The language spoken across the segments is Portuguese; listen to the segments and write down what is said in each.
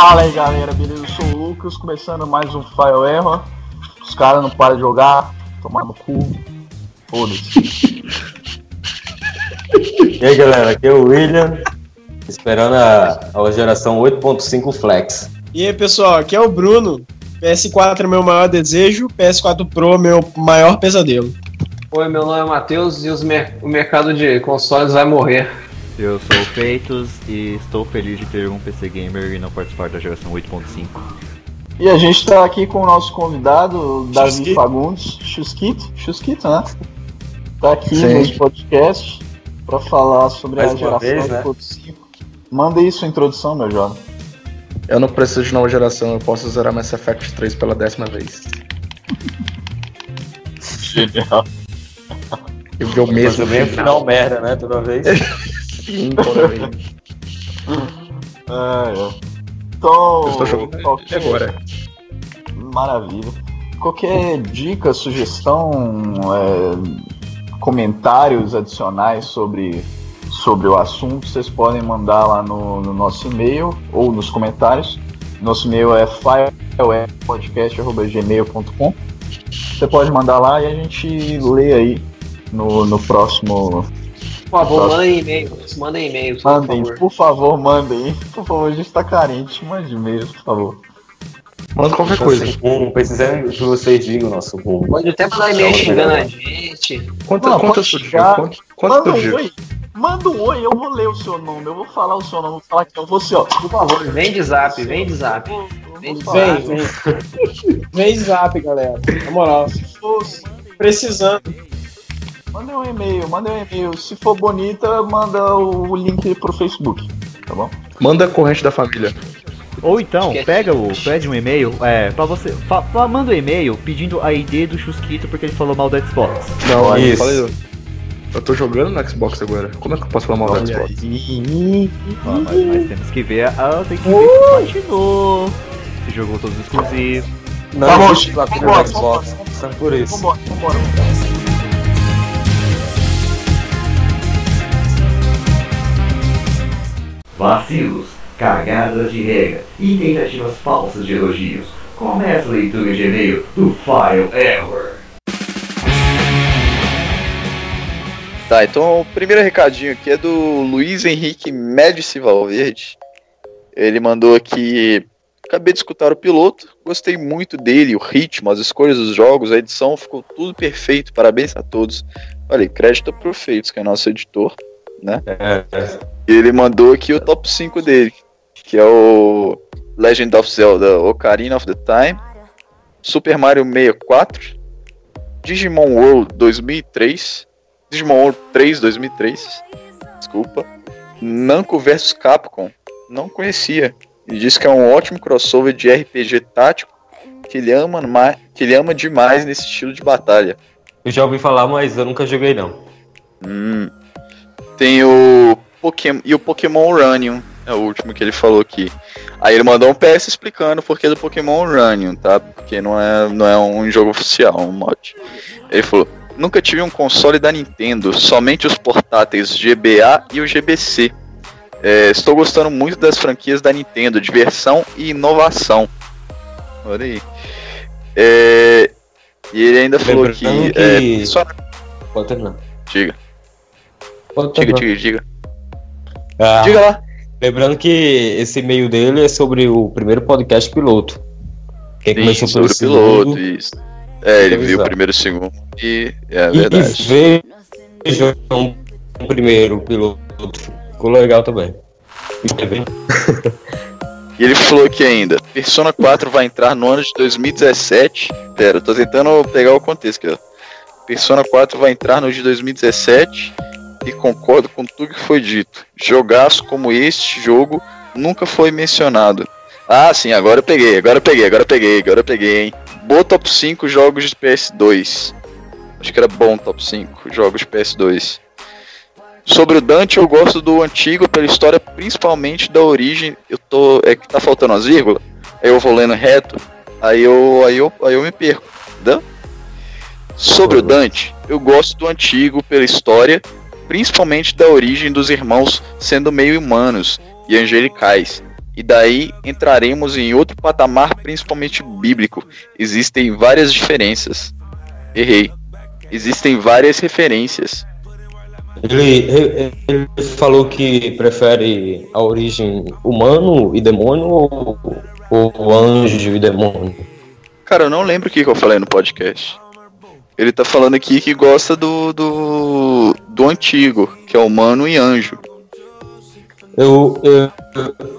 Fala aí galera, beleza? Eu sou o Lucas, começando mais um File Error. Os caras não param de jogar, tomar no cu. Foda-se. E aí galera, aqui é o William, esperando a, a geração 8.5 Flex. E aí pessoal, aqui é o Bruno. PS4 é meu maior desejo, PS4 Pro é meu maior pesadelo. Oi, meu nome é Matheus e os mer o mercado de consoles vai morrer. Eu sou o Feitos e estou feliz de ter um PC Gamer e não participar da geração 8.5. E a gente tá aqui com o nosso convidado, Davi Chusquito. Fagundes. Chusquito? Chusquito, né? Tá aqui Sim. no podcast pra falar sobre Mais a geração vez, né? 8.5. Manda aí sua introdução, meu jovem. Eu não preciso de nova geração, eu posso zerar Mass Effect 3 pela décima vez. Genial. Eu vi o Mas mesmo também final. final merda, né? Toda vez. Vez. É, é. Então, Eu estou jogando qualquer- agora. Maravilha. Qualquer dica, sugestão, é, comentários adicionais sobre, sobre o assunto, vocês podem mandar lá no, no nosso e-mail ou nos comentários. Nosso e-mail é filepodcast.gmail.com Você pode mandar lá e a gente lê aí no, no próximo. Por favor, Nossa. mandem e-mails. Mandem e-mails, por Mandem, favor. por favor, mandem. Por favor, a gente tá carente. Mande e-mails, por favor. Manda qualquer coisa. Um, precisando que vocês digam o nosso rumo. Pode até mandar e-mail xingando a gente. Quanto, Não, quanto pode eu sou chegar. Quanto, quanto Manda eu um oi. Manda um oi, eu vou ler o seu nome. Eu vou falar o seu nome, vou falar que eu vou ser, ó. Por favor, vem de zap, vem de zap. Vem de Vem, zap. vem. Vem zap, galera. Na moral, precisando. Manda um e-mail, manda um e-mail. Se for bonita, manda o link pro Facebook, tá bom? Manda a corrente da família. Ou então, pega o, pede um e-mail, é, pra você, fa- fa- manda um e-mail pedindo a ID do Chusquito porque ele falou mal do Xbox. Não, eu isso. falei. Eu tô jogando no Xbox agora. Como é que eu posso falar mal do Xbox? Ah, mas, mas temos que ver, ah, tem que ver se platinou, se jogou todos os exclusivos. Não existe Chico, platina vambora, no Xbox, são por isso. Vambora, vambora. Vacilos, cagadas de regra e tentativas falsas de elogios. Começa a leitura de e-mail do File Error. Tá, então o primeiro recadinho aqui é do Luiz Henrique Médici Valverde. Ele mandou aqui. Acabei de escutar o piloto, gostei muito dele, o ritmo, as escolhas dos jogos, a edição, ficou tudo perfeito. Parabéns a todos. Olha, crédito pro Feitos, que é nosso editor. É, é. E ele mandou aqui o top 5 dele, que é o Legend of Zelda Ocarina of the Time, Super Mario 64, Digimon World 2003, Digimon World 3 2003, desculpa, Namco vs Capcom, não conhecia, e diz que é um ótimo crossover de RPG tático que ele ama, ma- que ele ama demais nesse estilo de batalha. Eu já ouvi falar, mas eu nunca joguei não. Hum. Tem o Pokémon e o Pokémon Uranium, é o último que ele falou aqui. Aí ele mandou um PS explicando o porquê do Pokémon Uranium, tá? Porque não é, não é um jogo oficial, um mod. Ele falou: Nunca tive um console da Nintendo, somente os portáteis GBA e o GBC. É, estou gostando muito das franquias da Nintendo, diversão e inovação. Olha aí. É, e ele ainda falou que. Que- é, só, Pode terminar. diga, Diga, diga, diga. Ah, Diga lá. Lembrando que esse e-mail dele é sobre o primeiro podcast piloto. Quem Sim, começou sobre o piloto, segundo, isso. É, ele Então, viu o primeiro e segundo e é e, verdade. e vejam o primeiro piloto. Ficou legal também. Bem- E ele falou aqui ainda, Persona 4 vai entrar no ano de 2017. Pera, eu tô tentando pegar o contexto aqui, ó. Persona 4 vai entrar no ano de 2017 e concordo com tudo que foi dito. Jogaço como este jogo nunca foi mencionado. Ah, sim, agora eu peguei, agora eu peguei, agora eu peguei, agora eu peguei, hein. Boa top 5 jogos de PS2. Acho que era bom top 5 jogos de PS2. Sobre o Dante, eu gosto do antigo pela história, principalmente da origem. Eu tô. É que tá faltando as vírgulas. Aí eu vou lendo reto. Aí eu. Aí eu, aí eu me perco. Entendeu? Sobre o Dante, eu gosto do antigo pela história, principalmente da origem dos irmãos sendo meio humanos e angelicais. E daí entraremos em outro patamar, principalmente bíblico. Existem várias diferenças. Errei. Existem várias referências. Ele, ele, falou que prefere a origem humano e demônio ou, ou anjo e demônio? Cara, eu não lembro o que, que eu falei no podcast. Ele tá falando aqui que gosta do, do, do antigo, que é humano e anjo. Eu, eu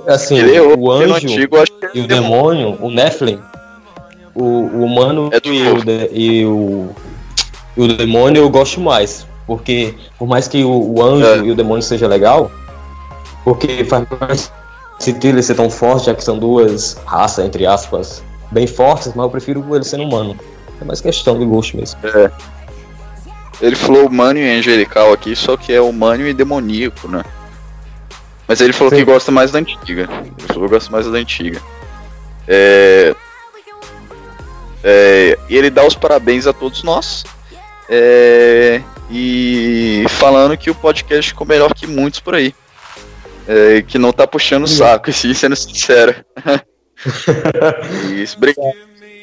assim, o no anjo antigo e o demônio, o Nephilim, o, o humano É do e, o, de- e, o, e o demônio eu gosto mais. Porque por mais que o, o anjo É. e o demônio seja legal, porque faz mais sentido ele ser tão forte, já que são duas raças, entre aspas, bem fortes, mas eu prefiro ele sendo humano. É mais questão de gosto mesmo. Ele falou humano e angelical aqui, só que é humano e demoníaco, né? Mas ele falou Sim. que gosta mais da antiga. Ele falou que gosta mais da antiga. É... É... E ele dá os parabéns a todos nós. É... E falando que o podcast ficou melhor que muitos por aí. É, que não tá puxando o saco, assim, sendo sincero. Isso, obrigado.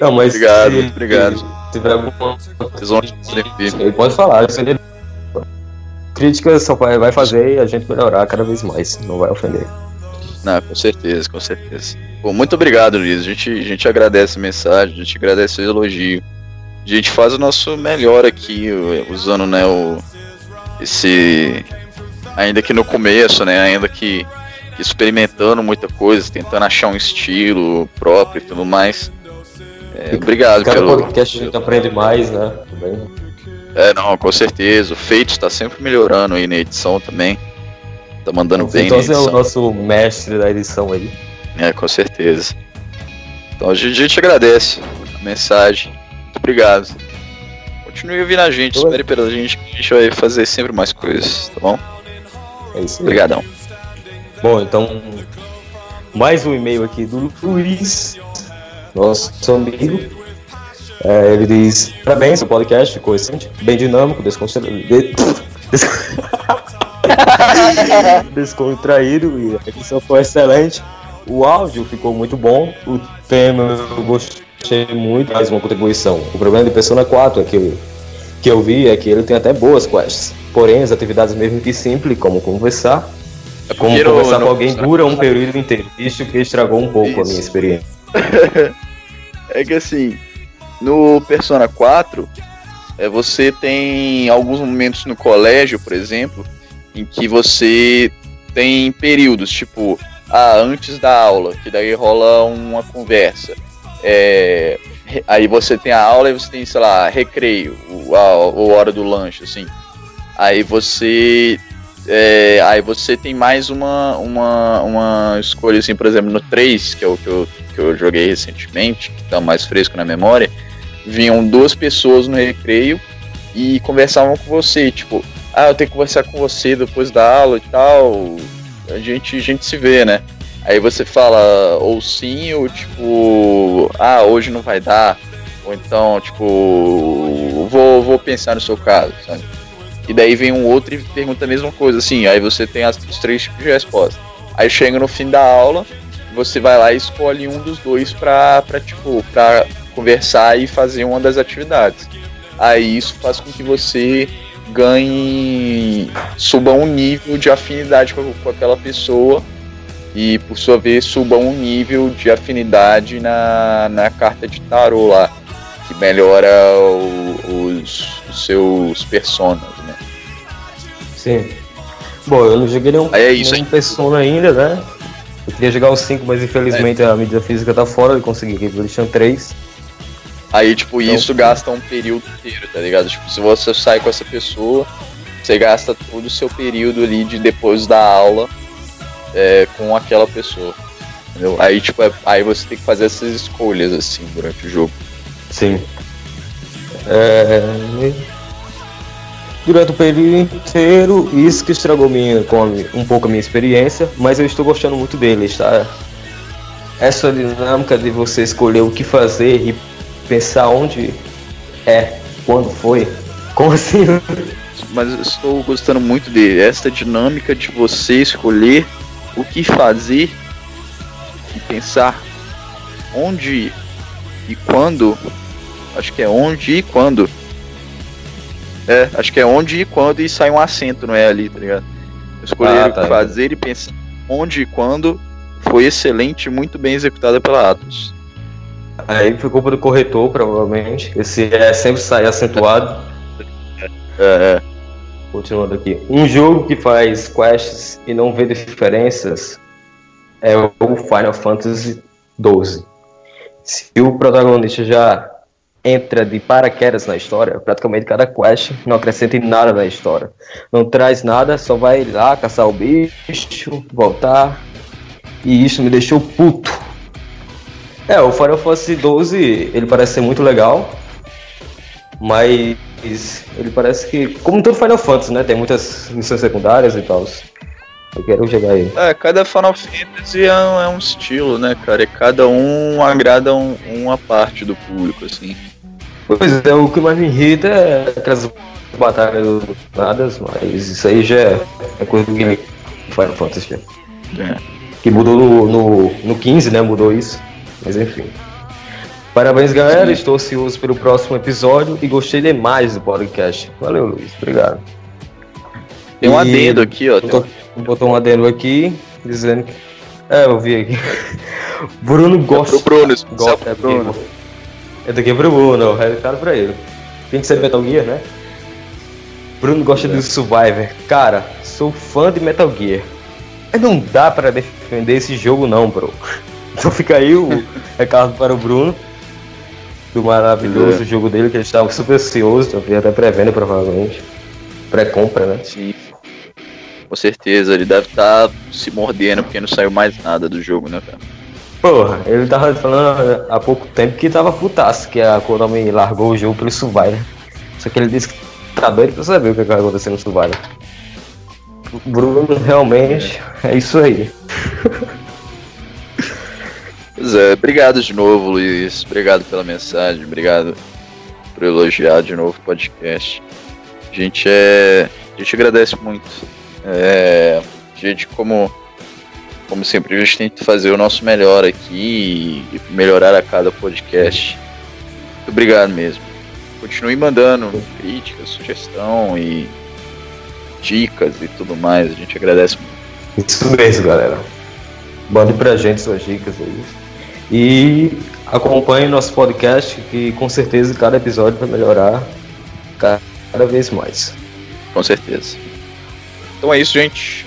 Não, mas Obrigado, obrigado. Tiver alguma. Ele pode falar, se ele... Crítica só vai fazer e a gente melhorar cada vez mais, não vai ofender. Não, com certeza, com certeza. Pô, muito obrigado, Luiz. A gente, a gente agradece a mensagem, a gente agradece o elogio. A gente faz o nosso melhor aqui, usando, né, o, esse. Ainda que no começo, né, ainda que experimentando muita coisa, tentando achar um estilo próprio e tudo mais. É, obrigado Cada pelo. podcast a gente aprende mais, né? Também. É, não, com certeza. O Feito está sempre melhorando aí na edição também. Tá mandando bem Então na você é o edição. nosso mestre da edição aí. É, com certeza. Então a gente, a gente agradece a mensagem. Muito obrigado. Continue ouvindo a gente, espere pela gente que a gente vai fazer sempre mais coisas, tá bom? É isso aí. Obrigadão. Bom, então, mais um e-mail aqui do Luiz, nosso amigo. É, ele diz: Parabéns, o podcast ficou excelente, bem dinâmico, desconcertado. De... des- descontraído e a edição foi excelente. O áudio ficou muito bom, o tema eu gostei muito, mais uma contribuição. O problema de Persona 4 é que, que eu vi é que ele tem até boas quests, porém as atividades mesmo que simples, como conversar, É como conversar com alguém dura um período inteiro. Isso que estragou um pouco a minha Isso. experiência. É que assim, no Persona 4, é, você tem alguns momentos no colégio, por exemplo, em que você tem períodos, tipo, ah, antes da aula, que daí rola uma conversa. É, aí você tem a aula e você tem, sei lá, recreio, o- a, ou hora do lanche, assim. Aí você. é, aí você tem mais uma, uma, uma escolha, assim, por exemplo, no 3, que é o que eu, que eu joguei recentemente, que tá mais fresco na memória, vinham duas pessoas no recreio e conversavam com você, tipo, ah, eu tenho que conversar com você depois da aula e tal, a gente, a gente se vê, né? Aí você fala ou sim, ou tipo, ah, hoje não vai dar, ou então, tipo, vou, vou pensar no seu caso, sabe? E daí vem um outro e pergunta a mesma coisa, assim, aí você tem as, os três tipos de resposta. Aí chega no fim da aula, você vai lá e escolhe um dos dois pra, pra tipo, pra conversar e fazer uma das atividades. Aí isso faz com que você ganhe, suba um nível de afinidade com, com aquela pessoa e por sua vez suba um nível de afinidade na, na carta de tarô lá, que melhora o- os, os seus personas, né? Sim. Bom, eu não joguei nenhum, Aí é isso, nenhum Persona ainda, né? Eu queria jogar o 5, mas infelizmente a mídia física tá fora de conseguir Revolution 3. Aí, tipo, Então- isso gasta um período inteiro, tá ligado? Tipo, se você sai com essa pessoa, você gasta todo o seu período ali de depois da aula é, com aquela pessoa. Entendeu? Aí, tipo, é- aí você tem que fazer essas escolhas, assim, durante o jogo. Sim. É... Durante o período inteiro, isso que estragou minha, um pouco a minha experiência, mas eu estou gostando muito deles, tá? Essa dinâmica de você escolher o que fazer e pensar onde é, quando foi. Como assim? Mas eu estou gostando muito de essa dinâmica de você escolher o que fazer e pensar onde e quando. Acho que é onde e quando. É, acho que é onde e quando e sai um acento, não é ali, tá ligado? Escolher Ah, tá. fazer e pensar onde e quando foi excelente muito bem executada pela Atos. Aí foi culpa do corretor, provavelmente. Esse é sempre sai acentuado. É, é. Continuando aqui. Um jogo que faz quests e não vê diferenças é o Final Fantasy XII. Se o protagonista já entra de paraquedas na história, praticamente cada quest não acrescenta nada na história. Não traz nada, só vai lá caçar o bicho, voltar. E isso me deixou puto. É, o Final Fantasy XII, ele parece ser muito legal, mas ele parece que, como todo Final Fantasy, né, tem muitas missões secundárias e tal. Eu quero jogar ele. É, cada Final Fantasy é um, é um estilo, né, cara? E cada um agrada um, uma parte do público, assim. Pois é, o que mais me irrita é aquelas batalhas do nada, mas isso aí já é, é coisa do game Final Fantasy. já. É. Que mudou no, no, no 15, né? Mudou isso. Mas enfim. Parabéns, galera. Estou ansioso pelo próximo episódio e gostei demais do podcast. Valeu, Luiz. Obrigado. Tem um E- adendo aqui, ó. Botou, botou um adendo aqui dizendo que. É, eu vi aqui. Bruno um- gosta. pro Bruno, especial gosta é, Bruno. É daqui pro Bruno, o recado pra ele. Tem que ser Metal Gear, né? Bruno gosta do Survivor. Cara, sou fã de Metal Gear. Mas não dá pra defender esse jogo não, bro. Então fica aí o recado para o Bruno. Do maravilhoso É. jogo dele, que ele estava super ansioso, talvez até pré-venda provavelmente. Pré-compra, né? Sim. Com certeza, ele deve estar se mordendo porque não saiu mais nada do jogo, né, cara? Porra, ele tava falando há pouco tempo que tava putaço, que a Konami largou o jogo pelo Survivor. Só que ele disse que tá doido pra saber o que vai acontecer no Survivor. Bruno, realmente, é isso aí. Pois é, obrigado de novo, Luiz. Obrigado pela mensagem, obrigado por elogiar de novo o podcast. A gente é. A gente agradece muito. É, a gente, como, como sempre, a gente tenta fazer o nosso melhor aqui e melhorar a cada podcast. Muito obrigado mesmo. Continue mandando críticas, sugestão e dicas e tudo mais. A gente agradece muito. Isso mesmo, galera. Mande pra gente suas dicas aí. E acompanhe nosso podcast, que com certeza cada episódio vai melhorar ca- cada vez mais. Com certeza. Então é isso, gente.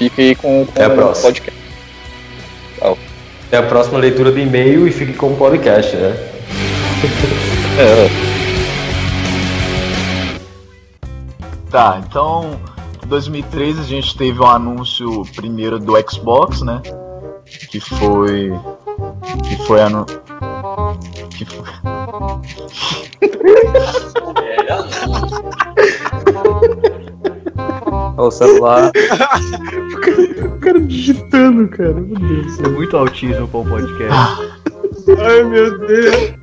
Fique aí com, com Até a o próxima. podcast. Até a próxima leitura de e-mail e fique com o podcast, né? Tá, então, em 2013 a gente teve um anúncio primeiro do Xbox, né? Que foi. Que foi anu... Que foi... O celular. O cara digitando, cara. Meu Deus. É muito autismo pra um podcast. Ai, meu Deus.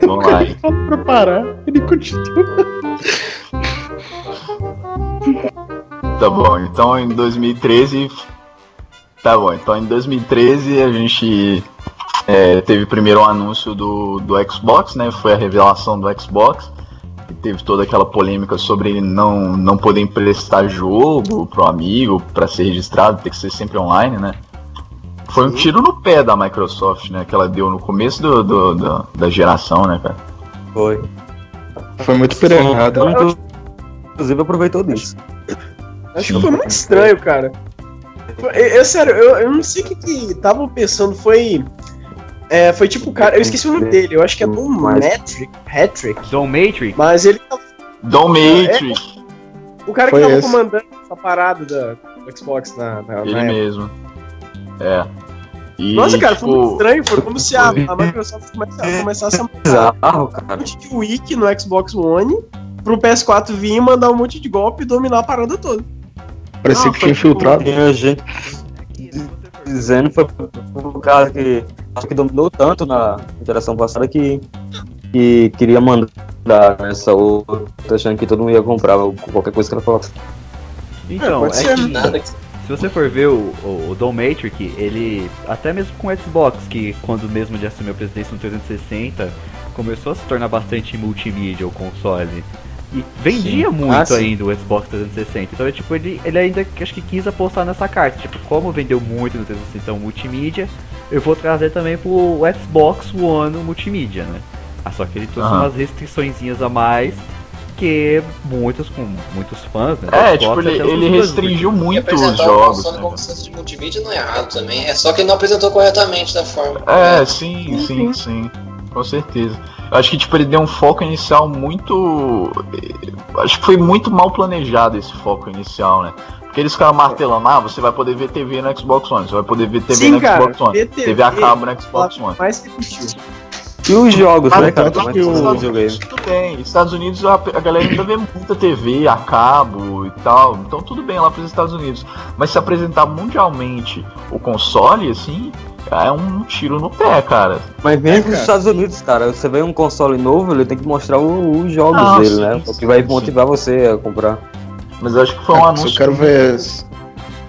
Vamos lá. hein? Fala pra parar. Ele continua. Tá bom, então em 2013. Tá bom, então em 2013 a gente é, teve primeiro o anúncio do, do Xbox, né? Foi a revelação do Xbox. E teve toda aquela polêmica sobre não, não poder emprestar jogo pro amigo para ser registrado, ter que ser sempre online, né? Foi um tiro no pé da Microsoft, né? Que ela deu no começo do, do- do- da geração, né, cara? Foi. Foi muito per errado. Inclusive aproveitou disso. Acho que foi muito estranho, cara. Eu, eu, sério, eu, eu não sei o que que estavam pensando. Foi. É, foi tipo o cara. Eu esqueci o nome dele. Eu acho que é Dom Metric. Patrick. Dom Matrix? Mas ele. Dom Matrix, O cara que Foi tava esse. comandando essa parada da, do Xbox na, na, ele na mesmo. É. E, Nossa, cara, foi tipo, muito estranho. Foi como se a, a Microsoft começasse, começasse a mandar um monte de wiki no Xbox One pro PS4 vir e mandar um monte de golpe e dominar a parada toda. Parecia Não, que foi tinha tipo- infiltrado. Tinha gente dizendo foi o cara que acho que dominou tanto na geração passada que, que queria mandar essa outra achando que todo mundo ia comprar qualquer coisa que ela falasse. Então, é ser. que Nada que Se você for ver o, o, o Don Matrix, ele, até mesmo com o Xbox, que quando mesmo ele assumiu a presidência no 360, começou a se tornar bastante multimídia o console. E vendia muito Ah, sim. ainda o Xbox 360. Então, é, tipo, ele, ele ainda acho que quis apostar nessa carta. Tipo, como vendeu muito no 360 então, multimídia, eu vou trazer também pro Xbox One multimídia, né? Ah, só que ele trouxe Aham. umas restrições a mais que muitos com muitos fãs, né? É, tipo, ele, ele restringiu muito os jogos. console né, como centro de multimídia não é errado também. É só que ele não apresentou corretamente da forma. É, correta. sim, sim, sim. Com certeza. Eu acho que tipo, ele deu um foco inicial muito. Acho que foi muito mal planejado esse foco inicial, né? Porque eles ficaram martelando, ah, você vai poder ver TV no Xbox One, você vai poder ver TV Sim, no cara, Xbox One. TV, TV a cabo no Xbox One. E os jogos, Ah, né, cara? tanto Como é que que o- o Estados videogame? Unidos tudo bem. Estados Unidos a, a galera ainda vê muita TV a cabo e tal. Então tudo bem lá pros Estados Unidos. Mas se apresentar mundialmente o console, assim, é um tiro no pé, cara. Mas mesmo cara. nos Estados Unidos, cara, você vê um console novo, ele tem que mostrar o- os jogos Ah, dele, sim, né? O sim, que vai sim. motivar você a comprar. Mas eu acho que foi um É, anúncio. se eu quero ver.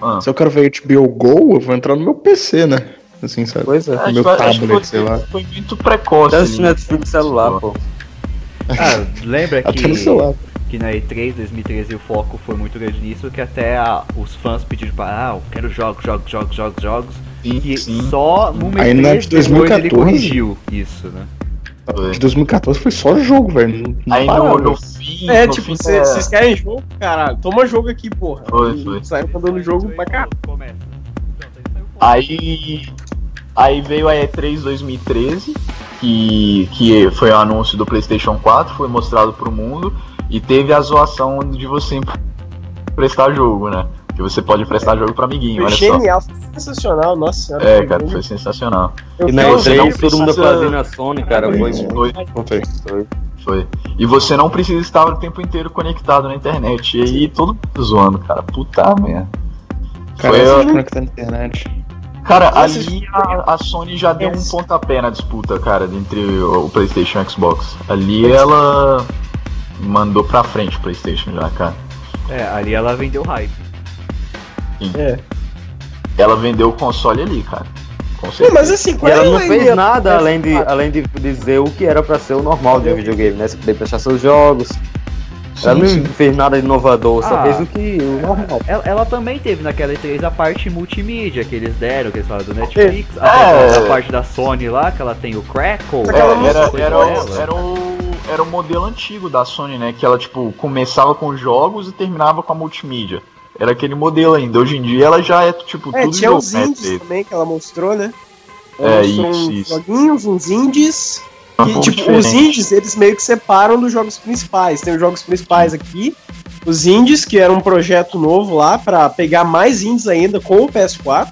Ah. Se eu quero ver HBO Go, eu vou entrar no meu PC, né? Assim, sabe? Pois é. Acho meu que- acho que tablet, foi, sei lá. foi muito precoce. Até assistir ali. Netflix celular, pô. Ah, lembra que, Até no celular. que na E3 2013 o foco foi muito grande nisso, que até a- os fãs pediram para, ah, eu quero jogos, jogos, jogos, jogos, jogos. Sim, E sim. só no E3 de depois ele 2014. corrigiu isso, né? Foi. De 2014 foi só jogo, velho. Não- não Aí no, no fim. É, no tipo, cê- é, vocês querem jogo? Caralho, toma jogo aqui, porra. Foi, foi. Saiu mandando jogo pra cá. Aí. Aí veio a E3 2013, que, que foi o anúncio do PlayStation 4, foi mostrado pro mundo, e teve a zoação de você prestar jogo, né? Que você pode prestar jogo pra amiguinho, Foi olha só. genial, foi sensacional, nossa senhora. É, foi cara, foi sensacional. Eu E na fiquei- você não E3 todo mundo fazendo a Sony, cara. Foi Foi, Contei. foi. E você não precisa estar o tempo inteiro conectado na internet. E aí todo mundo zoando, cara. Puta merda. Cara, Foi de conectar na internet. Cara, ali a, a Sony já deu um pontapé na disputa, cara, entre o o PlayStation e o Xbox. Ali ela mandou pra frente o PlayStation já, cara. É, ali ela vendeu hype. É. Ela vendeu o console ali, cara. Com Não, certeza. mas assim, E ela é não fez nada além de, além de dizer o que era pra ser o normal de um videogame, né? Você poder prestar seus jogos. Ela não sim. fez nada de inovador, só Ah. fez o que o normal. Ela, ela também teve naquela E3 a parte multimídia que eles deram, que eles falaram do Netflix, a, É. a parte da Sony lá, que ela tem o Crackle. Só É, era, era, o, era, o, era o modelo antigo da Sony, né? Que ela, tipo, começava com jogos e terminava com a multimídia. Era aquele modelo ainda. Hoje em dia ela já é, tipo, É, tudo tinha os indies também que ela mostrou, né? Ela É, mostrou isso, uns isso. joguinhos, uns indies. Um Que, pouco tipo, diferente. os indies, eles meio que separam dos jogos principais. Tem os jogos principais aqui, os indies, que era um projeto novo lá pra pegar mais indies ainda com o PS4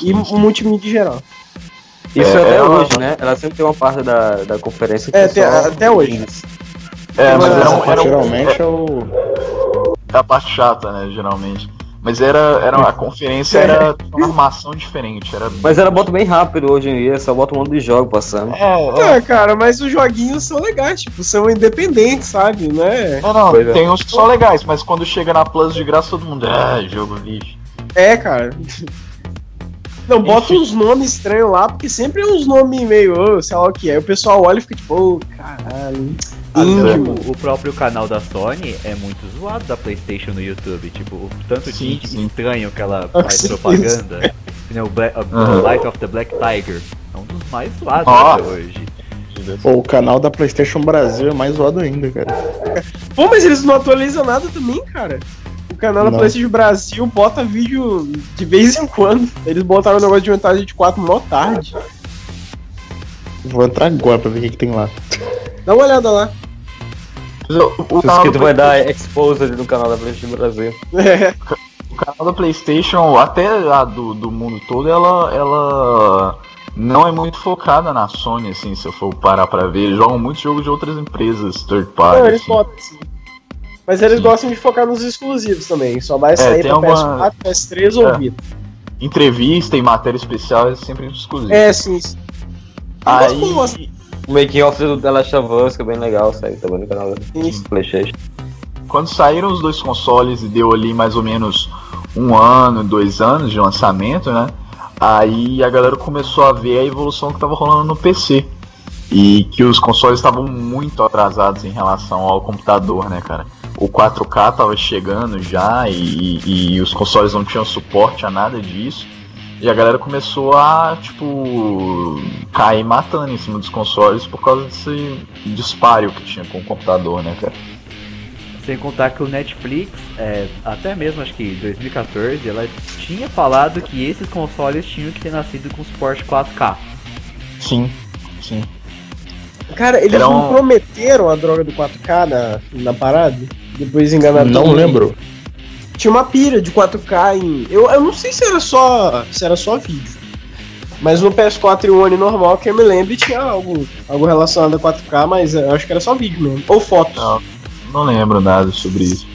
e Sim, o sim. multimídia geral. Isso É, até ela- hoje, né? Ela sempre tem uma parte da, da conferência que É, é até- só até hoje. É, mas Mas era, essa um- era, um- Geralmente é o. É a parte chata, né, geralmente. Mas era, era a conferência era uma armação diferente. Era Mas ela bota bem rápido hoje em dia, só bota um monte de jogo passando. É, é. É, cara, mas os joguinhos são legais, tipo, são independentes, sabe? Né? Não, não, Pois é. tem uns que são legais, mas quando chega na Plus de graça, todo mundo. Ah, jogo lixo. É, cara. Não, bota uns nomes estranhos lá, porque sempre é uns nomes meio, ô, sei lá o que é. O pessoal olha e fica tipo, ô, caralho. Indie, o- próprio canal da Sony é muito zoado da PlayStation no YouTube. Tipo, o tanto de Sim, indie sim. estranho que ela faz certeza. propaganda. O Black, a- Aham. Light of the Black Tiger. É um dos mais zoados até hoje. Pô, o canal da PlayStation Brasil é mais zoado ainda, cara. Pô, mas eles não atualizam nada também, cara. O canal da. PlayStation Brasil bota vídeo de vez em quando. Eles botaram o negócio de vantagem de 4 mó tarde. Vou entrar agora pra ver o que, que tem lá. Dá uma olhada lá. O, o Isso canal que do tu vai dar exposed no canal da PlayStation Brasil. É. O canal da PlayStation, até a do, do mundo todo, ela, ela não é muito focada na Sony, assim, se eu for parar pra ver. Eles jogam muitos jogos de outras empresas, third party. Não, eles assim. botam sim. Mas eles Sim. gostam de focar nos exclusivos também. Só vai sair tem pra alguma- PS4, PS3 ou É. Vita. Entrevista e matéria especial é sempre exclusivo. É, sim. sim. Aí, assim, O making off do The Last of Us, que é bem legal, saiu também no canal Sim. PlayStation. quando saíram os dois consoles e deu ali mais ou menos um ano, dois anos de lançamento, né? Aí a galera começou a ver a evolução que estava rolando no PC. E que os consoles estavam muito atrasados em relação ao computador, né, cara? O 4K tava chegando já e, e, e os consoles não tinham suporte a nada disso. E a galera começou a, tipo, cair matando em cima dos consoles por causa desse disparo que tinha com o computador, né, cara? Sem contar que o Netflix, é, até mesmo acho que em 2014, ela tinha falado que esses consoles tinham que ter nascido com suporte 4K. Sim, sim. Cara, eles Era não um- prometeram a droga do 4K na, na parada? Depois enganaram Não todo mundo. lembro. Tinha uma pira de 4K em. Eu, eu não sei se era só. se era só vídeo. Mas no PS4 e One normal, que eu me lembro, tinha algo, algo relacionado a 4K, mas eu acho que era só vídeo mesmo. Ou fotos. Não, não lembro nada sobre isso.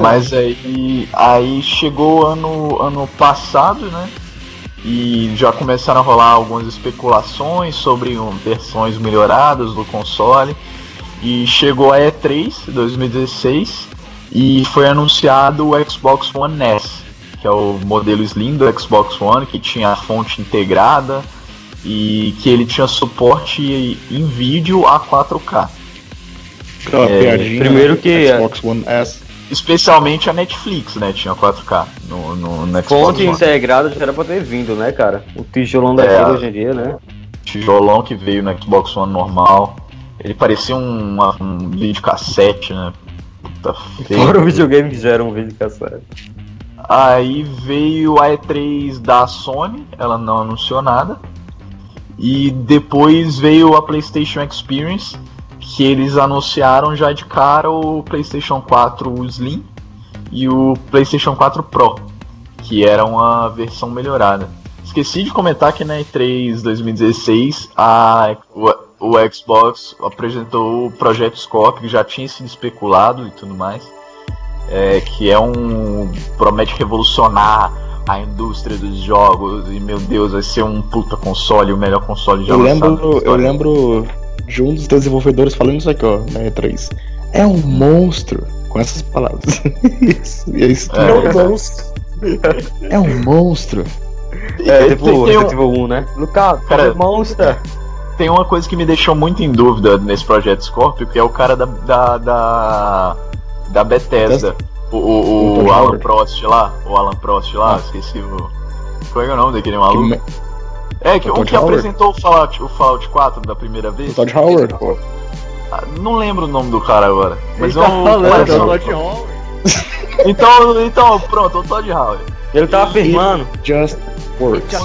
Mas aí, aí chegou ano, ano passado, né? E já começaram a rolar algumas especulações sobre um, versões melhoradas do console. E chegou a E3 2016 e foi anunciado o Xbox One S, que é o modelo Slim do Xbox One, que tinha a fonte integrada e que ele tinha suporte em vídeo a 4K. Aquela É, piadinha. primeiro que- Xbox One S. Especialmente a Netflix, né? Tinha 4K no, no, no Xbox Fonte One. integrada já era pra ter vindo, né, cara? O tijolão daquele É. hoje em dia, né? tijolão que veio no Xbox One normal. Ele parecia um, um videocassete, né? Puta feio. Fora o videogame que já era um vídeo cassete. Aí veio a E3 da Sony, ela não anunciou nada. E depois veio a PlayStation Experience, que eles anunciaram já de cara o PlayStation 4 Slim e o PlayStation 4 Pro, que era uma versão melhorada. Esqueci de comentar que na E3 2016 a, o, Xbox apresentou o Projeto Scorpio, que já tinha sido especulado e tudo mais é, que é um. promete revolucionar a indústria dos jogos e meu Deus, vai ser um puta console, o melhor console já Eu lembro, eu lembro de um dos desenvolvedores falando isso aqui, ó, na E3. É um monstro. Com essas palavras. isso, e é isso tudo. É. Não, não. É um monstro. É, E tipo tem, tem, um- Resident Evil 1, né? Lucas, Cara, cara, monster. Tem uma coisa que me deixou muito em dúvida nesse projeto Scorpio, que é o cara da. da. da, da Bethesda. O, o, O Alan. Prost lá, o Alan Prost lá, esqueci o. Qual é o nome daquele Que maluco? me- É, que, o o que Howard. apresentou o Fallout, o Fallout 4 da primeira vez. O Todd Howard, pô. Ah, Não lembro o nome do cara agora. Mas Ele tá é um- falando, é o Todd Howard. Então, então, pronto, o Todd Howard. Ele tava afirmando. Just works.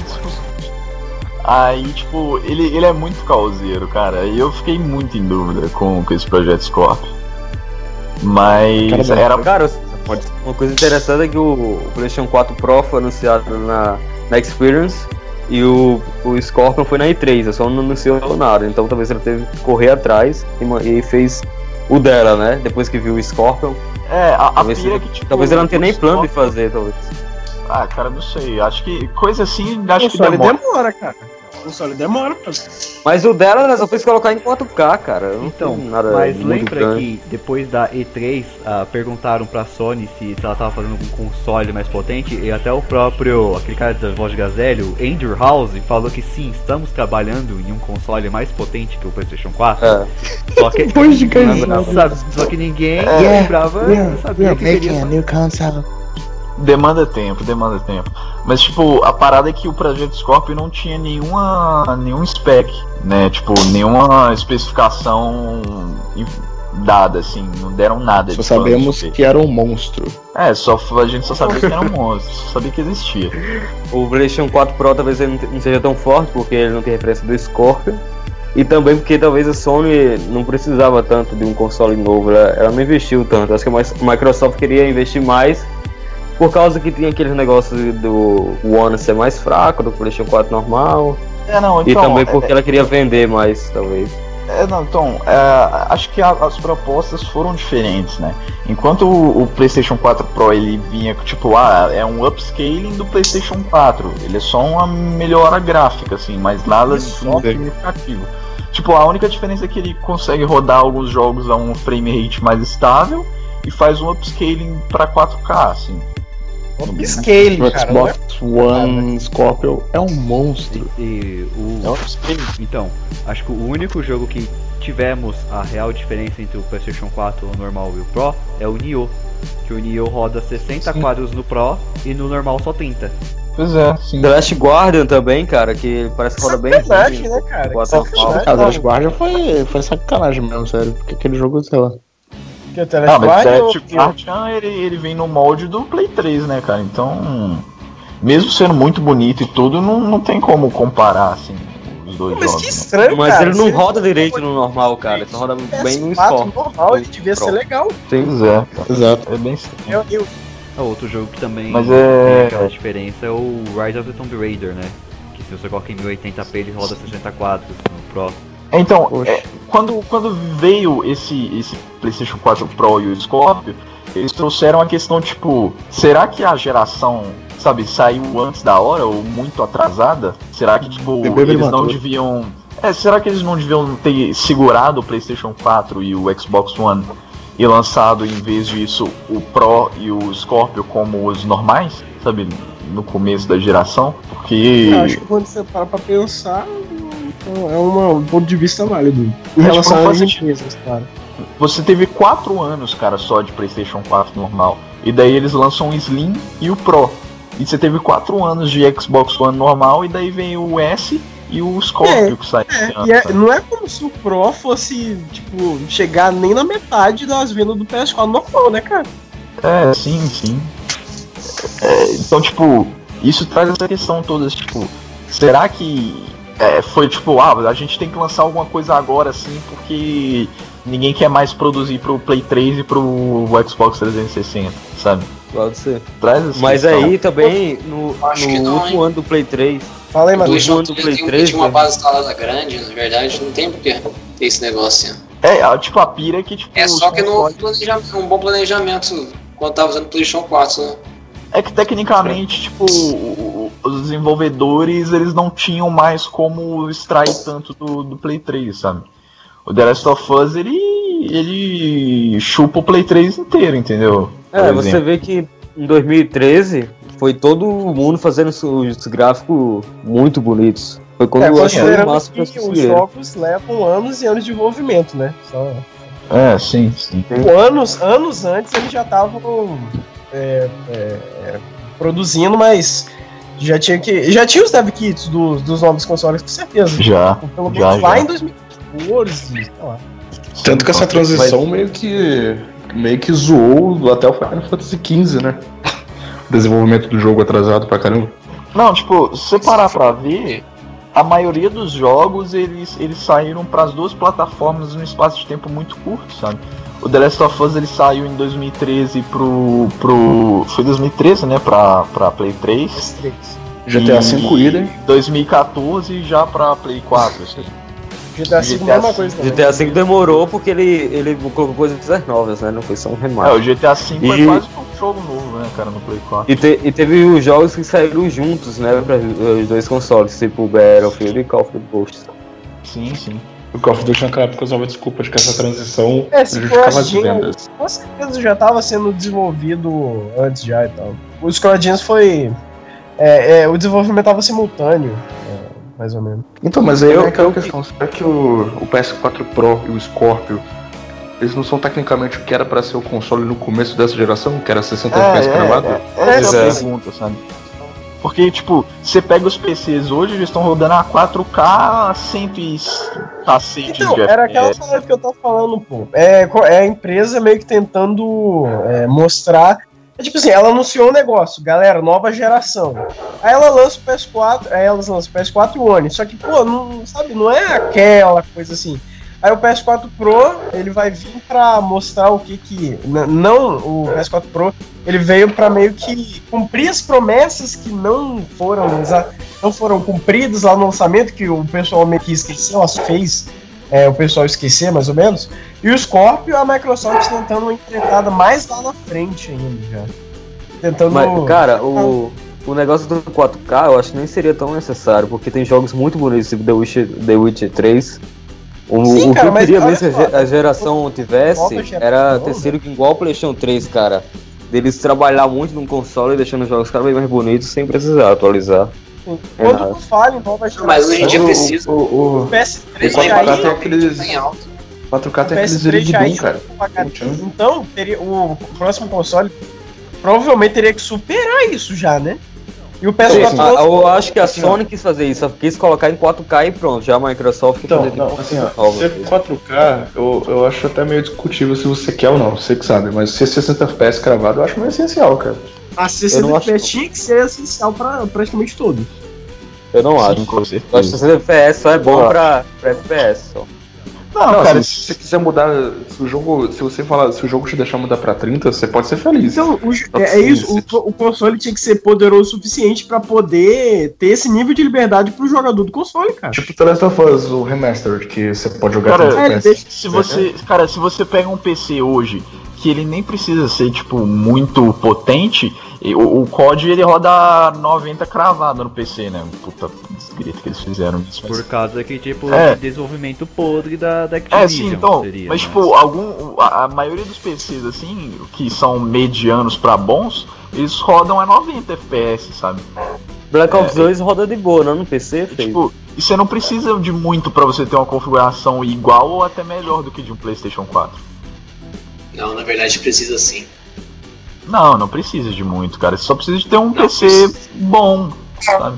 Aí, tipo, ele, ele é muito causeiro, cara. E eu fiquei muito em dúvida com, com esse projeto Scorpio. Mas Cara, era. Cara, uma coisa interessante é que o PlayStation 4 Pro foi anunciado na, na Experience e o, o Scorpion foi na E3, só não anunciou nada. Então talvez ele teve que correr atrás e, e fez o dela, né? Depois que viu o Scorpion. É, a, a Talvez, pira que, tipo. talvez ele não tenha nem plano de fazer, talvez. Ah, cara, não sei. Acho que coisa assim, acho que demora. demora, cara. O console demora pra. Mas o dela ela só fez colocar em 4K, cara. Não Então, nada mas lembra grande. que depois da E3 ah, perguntaram pra Sony se, se ela tava fazendo algum console mais potente e até o próprio, aquele cara da voz de Gazelle, o Andrew House, falou que sim, estamos trabalhando em um console mais potente que o PlayStation 4. É. Só que, Voz de sabe- só que ninguém É. lembrava, não sabia que seria. new console. Demanda tempo, demanda tempo. Mas, tipo, a parada é que o projeto Scorpio não tinha nenhuma. nenhum spec, né? Tipo, nenhuma especificação dada, assim. Não deram nada Só de sabemos que era um monstro. É, só, a gente só sabia que era um monstro, só sabia que existia. O PlayStation 4 Pro talvez ele não seja tão forte porque ele não tem referência do Scorpion. E também porque talvez a Sony não precisava tanto de um console novo, ela, ela não investiu tanto. Acho que a Mi- Microsoft queria investir mais por causa que tinha aqueles negócios do One ser mais fraco, do PlayStation 4 normal. É, não, e então. também porque ela queria vender mais, talvez. É, não, então, é, acho que a- as propostas foram diferentes, né? Enquanto o, o PlayStation 4 Pro ele vinha tipo, ah, é um upscaling do PlayStation 4, ele é só uma melhora gráfica, assim, mas nada de Isso, significativo. Tipo, a única diferença é que ele consegue rodar alguns jogos a um frame rate mais estável e faz um upscaling pra 4K, assim. Scale, O cara. é- Xbox One Scorpio é um monstro. E o. É um upscale. Então, acho que o único jogo que tivemos a real diferença entre o PlayStation 4 o normal e o Pro é o Nioh. Que o Nioh roda 60 quadros no Pro e no normal só 30. Pois é, sim. The Last Guardian também, cara, que parece que roda bem. Sacanagem, ruim, né, cara? quatro Que pau. sacanagem. Cara, o Last Guardian foi, foi sacanagem mesmo, sério. Porque aquele jogo, sei lá. Que o Ah, mas Telesguardian ou- Death Guardian, ele, ele vem no molde do Play 3, né, cara? Então, mesmo sendo muito bonito e tudo, não, não tem como comparar, assim, os dois Mas jogos. que né? estranho, Mas cara. ele não roda direito no normal, cara. Ele só roda bem no PS4 Scorpio. normal, ele devia ser legal. Pois é. Exato. É bem estranho. Eu, eu, É outro jogo que também Mas tem é. aquela diferença é o Rise of the Tomb Raider, né? Que se você coloca em 1080p ele roda 60 quadros no Pro. Então, é, quando, quando veio esse, esse PlayStation 4 Pro e o Scorpio, eles trouxeram a questão, tipo, será que a geração, sabe, saiu antes da hora ou muito atrasada? Será que, tipo, eles não deviam. É, será que eles não deviam ter segurado o PlayStation 4 e o Xbox One e lançado, em vez disso, o Pro e o Scorpio como os normais, sabe, no começo da geração? Porque. eu acho que quando você para pra pensar, é uma- um ponto de vista válido. Em relação tipo, não às empresas, claro. Você teve 4 anos, cara, só de PlayStation 4 normal. E daí eles lançam o Slim e o Pro. E você teve 4 anos de Xbox One normal, e daí vem o S e o Scorpio É, que sai. é- sabe? não é como se o Pro fosse, tipo, chegar nem na metade das vendas do PS4 normal, né, cara? É, sim, sim. É, então, tipo, isso traz essa questão toda, tipo, será que é, foi tipo, ah, a gente tem que lançar alguma coisa agora, assim, porque ninguém quer mais produzir pro Play 3 e pro Xbox 360, sabe? Pode ser. Traz essa Mas aí também, no, no não, último ano do Play 3, Fala aí, O mano. PlayStation ano do 3 Play tem, 3, tinha uma base instalada grande, na verdade, não tem porque ter esse negócio assim. É, tipo, a pira que, tipo. É só que no planejamento, um bom planejamento quando tava usando o PlayStation 4, né? É que tecnicamente, tipo, os desenvolvedores, eles não tinham mais como extrair tanto do, do Play 3, sabe? O The Last of Us, ele, ele chupa o Play 3 inteiro, entendeu? Por É, você vê que em 2013 foi todo mundo fazendo os- os gráficos muito bonitos. Foi quando É, eu achei o considerando máximo pra que os jogos levam anos e anos de desenvolvimento, né? Só... É, sim, sim. Anos, anos antes eles já estavam é, é, é, produzindo, mas já tinha que. Já tinha os dev kits dos, dos novos consoles, com certeza. Já. Pelo já, menos lá já. em 2014, sei lá. Tanto que essa transição meio que meio que zoou até o Final Fantasy XV, né? O desenvolvimento do jogo atrasado pra caramba. Não, tipo, se você parar pra ver, a maioria dos jogos eles, eles saíram para as duas plataformas num espaço de tempo muito curto, sabe? O The Last of Us ele saiu em 2013 pro. pro foi 2013, né? Pra, pra Play 3. GTA E- V idem. 2014 já pra Play 4, assim. GTA V, GTA mesma coisa também. GTA V demorou porque ele, ele colocou coisas novas, né? Não foi só um É, remaster. o GTA V é E- quase um jogo novo, né, cara, no Play 4. E, te- e teve os jogos que saíram juntos, né? Pra os dois consoles, tipo Battlefield e Call of Duty Ghosts. Sim, sim. O Call of Duty naquela época usava desculpa de que essa transição É, prejudicava as cross-gen, vendas. com certeza já estava sendo desenvolvido antes já e tal. Os Cross-gens foi. É, é, o desenvolvimento estava simultâneo, é, mais ou menos. Então, mas aí Eu- é aquela questão, será que o, o PS4 Pro e o Scorpio, eles não são tecnicamente o que era pra ser o console no começo dessa geração, que era 60 FPS gravado? é, essa é a Pois é. pergunta, sabe? Porque, tipo, você pega os PCs hoje, eles estão rodando a 4K 100 e cacete Então, de era aquela parada que eu tava falando, pô. É, é a empresa meio que tentando é, mostrar. É tipo assim, ela anunciou um negócio, galera, nova geração. Aí ela lança o PS4, aí elas lançam o PS4 e o One. Só que, pô, não, sabe, não é aquela coisa assim. Aí o PS4 Pro, ele vai vir pra mostrar o que que. Não, o PS4 Pro, ele veio pra meio que cumprir as promessas que não foram não foram cumpridas lá no lançamento, que o pessoal meio que esqueceu, as fez é, o pessoal esquecer, mais ou menos. E o Scorpio, a Microsoft tentando uma empreitada mais lá na frente ainda, já. Tentando. Mas, cara, o, o negócio do 4K eu acho que nem seria tão necessário, porque tem jogos muito bonitos, tipo The Witcher, The Witcher 3. O, Sim, o cara, que eu queria olha mesmo que a geração tivesse era né? terceiro que igual o PlayStation 3, cara. deles trabalhar muito num console e deixando os jogos cada vez mais bonitos sem precisar atualizar. Quando É. não falha em nova geração, Mas hoje em dia O- precisa. O, o, o PS3 o 4K já tem ia aqueles. Tá em alta. 4K tem aqueles PS3 vídeos de Doom, ia cara. cá. Então, teria, o próximo console provavelmente teria que superar isso já, né? E o PS4 Sim, ah, eu acho que a Assim, ó. Sony quis fazer isso, só quis colocar em 4K e pronto. Já a Microsoft Então, fazer não, assim, ó, nova. ser 4K, eu, eu acho até meio discutível se você quer ou não, você que sabe, mas ser 60 FPS cravado eu acho meio essencial, cara. a Eu 60 não acho- FPS tinha que ser essencial pra praticamente todos. Eu não acho. Sim, com Eu acho que certeza. 60 FPS só é bom pra, pra FPS só. Não, Não, cara, assim, se você quiser mudar, se o jogo, se você falar, se o jogo te deixar mudar pra 30, você pode ser feliz. Então, o, é, é isso, o, o console tinha que ser poderoso o suficiente pra poder ter esse nível de liberdade pro jogador do console, cara. Tipo The Last of Us, o Remastered, que você pode jogar Cara, 30 É, se você, cara, se você pega um PC hoje que ele nem precisa ser tipo muito potente, o, o COD ele roda 90 cravado no PC, né? Puta desgrito que eles fizeram isso. mas- Por causa que, tipo, É. de desenvolvimento podre da, da É, Activision. sim, então, seria, mas né? tipo, algum, a, a maioria dos PCs assim, que são medianos pra bons, eles rodam a 90 FPS, sabe? Black Ops 2 roda de boa, não no PC, feio. tipo, e você não precisa de muito pra você ter uma configuração igual ou até melhor do que de um PlayStation 4. Não, na verdade precisa sim. Não, não precisa de muito, cara. Você só precisa de ter um Não PC precisa. bom, sabe?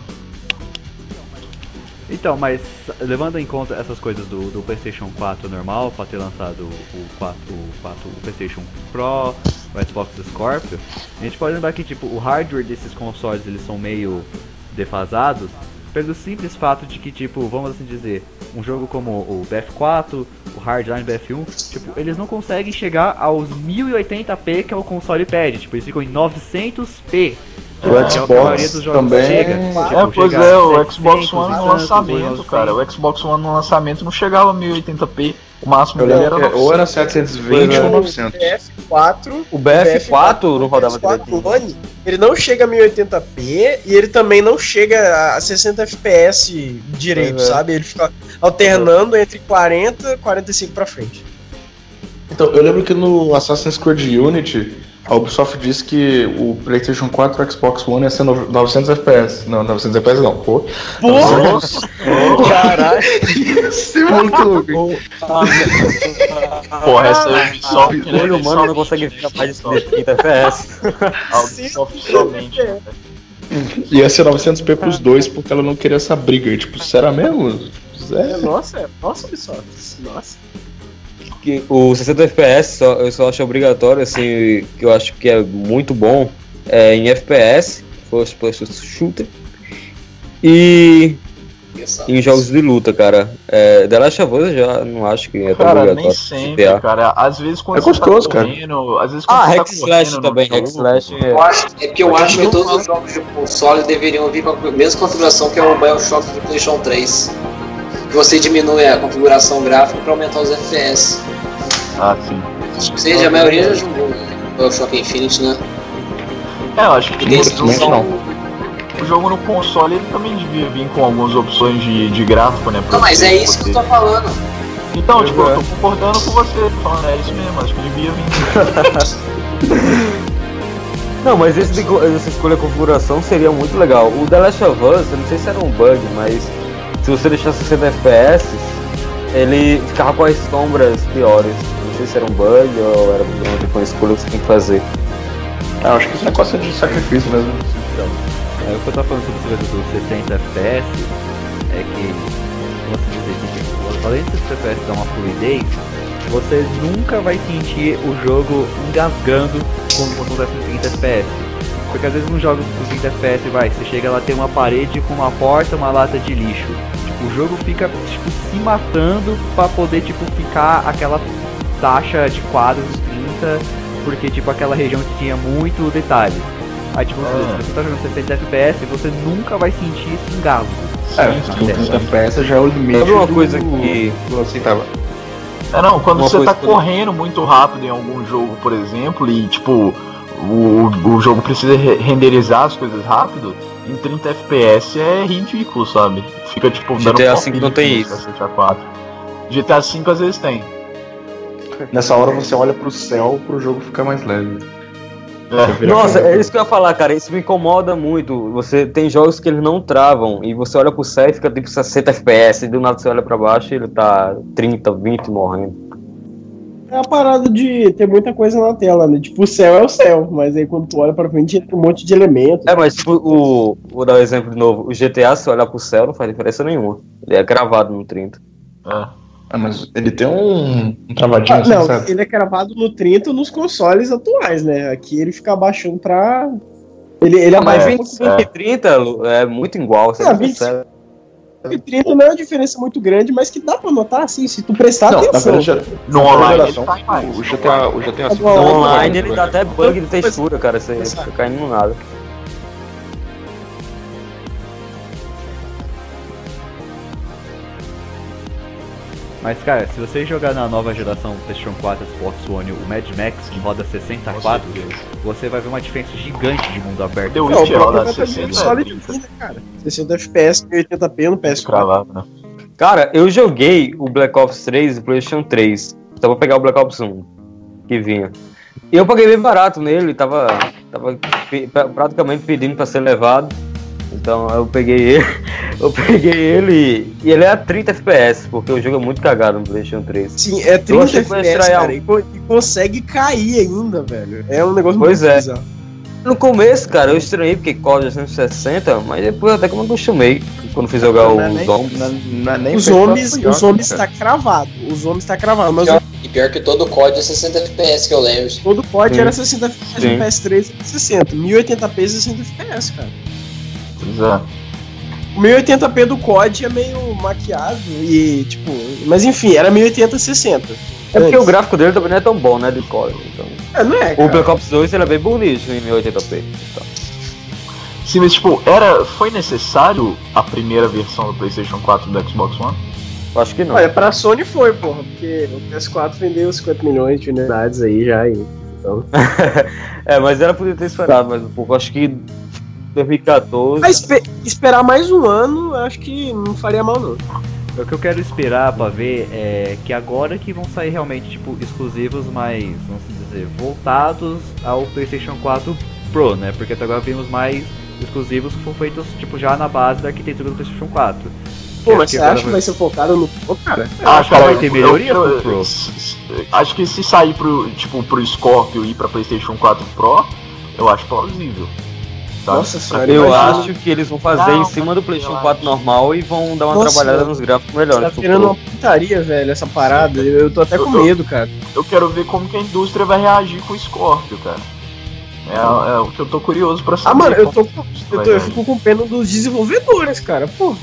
Então, mas levando em conta essas coisas do, do PlayStation 4 normal, pra ter lançado o 4, o 4, o PlayStation Pro, o Xbox Scorpio, a gente pode lembrar que tipo o hardware desses consoles eles são meio defasados pelo simples fato de que tipo, vamos assim dizer, um jogo como o BF4, o Hardline BF1, tipo, eles não conseguem chegar aos 1080p que é o console pede, tipo, eles ficam em 900p. O que é o que a Xbox maioria dos jogos também- chega. É, Tipo, pois chega é, o Xbox 700 One e no lançamento, 900. cara. O Xbox One no lançamento não chegava a 1080p. O máximo Eu dele lembro era que ou era 720 ou O 900. BF4, O BF4 não rodava BF4 direito. One, ele não chega a 1080p e ele também não chega a 60 FPS direito, é. sabe? Ele fica alternando entre 40 e 45 pra frente. Então, eu lembro que no Assassin's Creed Unity, a Ubisoft disse que o PlayStation 4 e o Xbox One ia ser no- 900 FPS. Não, 900 FPS não, pô. Caralho. Esse é muito louco. hein? Porra, essa Ubisoft, O olho humano não consegue ficar mais de 30 FPS. A Ubisoft somente. né? Ia ser 900p pros dois, porque ela não queria essa briga. E, tipo, será mesmo? É, É. nossa, é, nossa, Ubisoft. Nossa. Que o 60 FPS só, eu só acho obrigatório, assim, que eu acho que é muito bom é, em FPS, First Person Shooter, e em jogos de luta, cara. É, The Last of Us eu já não acho que é tão Cara, obrigatório. nem sempre, GTA. cara. Às vezes quando É você gostoso, tá cara. correndo, às vezes quando Ah, você Hack tá Slash também, Hack Slash é... Eu acho, é porque eu acho que todos os jogos de console deveriam vir com a mesma configuração que é o Bioshock do PlayStation 3. Você diminui a configuração gráfica para aumentar os FPS. Ah, sim. Acho que seja, a maioria já jogou Bioshock Infinite, né? É, eu acho que E tem o esse jogo, não. o jogo no console ele também devia vir com algumas opções de, de gráfico, né? Não, mas é isso que eu poder- tô falando. Então, tipo, é. eu tô concordando com você, tô falando, é isso mesmo, acho que devia vir. Não, mas esse essa escolha de configuração seria muito legal. O The Last of Us, eu não sei se era um bug, mas se você deixasse 60 FPS, ele ficava com as sombras piores. Não sei se era um bug ou era tipo uma escolha que você tem que fazer. Ah, acho que esse negócio é de sacrifício mesmo. É, o que eu tava falando sobre esse coisa dos 60 FPS é que, como se dizer, tipo, além de 60 FPS dar uma fluidez, você nunca vai sentir o jogo engasgando como quando acontece no 30 FPS. Porque às vezes nos jogos do 30 FPS, vai, você chega lá tem uma parede com uma porta, uma lata de lixo. Tipo, o jogo fica tipo, se matando pra poder tipo ficar aquela taxa de quadros 30, porque tipo aquela região que tinha muito detalhe. Aí tipo, Ah. se você tá jogando 60 FPS, você nunca vai sentir esse engasgo. É, o 30 FPS já é o limite. Sabe uma do- coisa que- do aceitável. É, não, quando Uma você tá que- correndo muito rápido em algum jogo, por exemplo, e tipo, o, o jogo precisa re- renderizar as coisas rápido, em 30 FPS é ridículo, sabe? Fica tipo dando GTA V não tem isso. cacete A4. GTA V às vezes tem. Nessa hora você olha pro céu pro jogo ficar mais leve. Nossa, é isso que eu ia falar, cara. Isso me incomoda muito. Você tem jogos que eles não travam e você olha pro céu e fica tipo 60 FPS, e do nada você olha pra baixo e ele tá 30, 20 morrendo. É a parada de ter muita coisa na tela, né? Tipo, o céu é o céu, mas aí quando tu olha pra frente tem um monte de elementos. É, mas tipo, o. Vou dar um exemplo de novo. O GTA, se olhar pro céu, não faz diferença nenhuma. Ele é gravado no 30. Ah, mas ele tem um, um travadinho Ah, assim, não, sabe? ele é gravado no 30 nos consoles atuais, né? Aqui ele fica abaixando pra. Ele, ele Ah, mas abaixa 25 e 30 Lu, é muito igual. Você Ah, não 25 percebe. E 30 não é uma diferença muito grande, mas que dá pra notar, assim, se tu prestar Não, na atenção. verdade, No online ele tá mais. o GTA, o GTA V No No tá online ele dá até bug de textura, cara. Você fica caindo no nada. Mas, cara, se você jogar na nova geração PlayStation 4 Xbox One o Mad Max que roda 60 quadros, você vai ver uma diferença gigante de mundo aberto. The Não, o Witcher roda próprio Metal Gear 60. Solid né, cara? 60 FPS, 80p no PS4. Cravado, né? Cara, eu joguei o Black Ops 3 no PlayStation 3. Só vou pegar o Black Ops 1 que vinha. E eu paguei bem barato nele, tava, tava pra- praticamente pedindo pra ser levado. Então eu peguei ele, eu peguei ele e ele é a 30 FPS, porque o jogo é muito cagado no PlayStation 3. Sim, é Eu 30 achei que ia FPS, cara, e, e consegue cair ainda, velho. É um negócio Pois muito é. bizarro. No começo, cara, eu estranhei porque COD é 160, mas depois até que eu me acostumei quando fui jogar Não é os nem- zombies. É nem Os homens, os homens tá cravado. Os homens tá cravado, mas Pior- E pior que todo código é 60 FPS que eu lembro. o todo pod Sim. era 60 FPS no PS3 e 60. 1080p 60 FPS, cara. É. O 1080p do COD é meio maquiado e, tipo. Mas enfim, era 1080 60. É porque o gráfico dele também não é tão bom, né, de COD. Então. É, não é, O cara. Black Ops 2 ele é bem bonito em 1080p. Então. Sim, mas tipo, era, foi necessário a primeira versão do PlayStation 4 e do Xbox One? Acho que não. Olha, pra Sony foi, porra, porque o PS4 vendeu 50 milhões de unidades aí já. E, então. É, mas ela podia ter esperado mais um pouco. Acho que 2014. Mas espe- esperar mais um ano, acho que não faria mal, não. O que eu quero esperar pra ver é que agora que vão sair realmente, tipo, exclusivos mais, vamos dizer, voltados ao PlayStation 4 Pro, né? Porque até agora vimos mais exclusivos que foram feitos, tipo, já na base da arquitetura do PlayStation 4. Pô, Acho mas que você acha que vai ser focado no. Ô, cara. Eu acho que vai ter melhoria eu- pro Pro. Acho que se sair pro, tipo, pro Scorpio e ir pra PlayStation 4 Pro, eu acho plausível. Sabe? Nossa senhora, Eu imagina. acho que eles vão fazer Não, em cima do PlayStation eu 4 normal e vão dar uma Nossa, trabalhada mano. nos gráficos Tá melhores. pro virando uma putaria, velho, essa parada. Eu eu tô até com Eu medo, cara. Eu quero ver como que a indústria vai reagir com o Scorpio, cara. É, é o que eu tô curioso pra saber. Ah, mano, eu tô, eu, tô, eu fico com pena dos desenvolvedores, cara. Pô,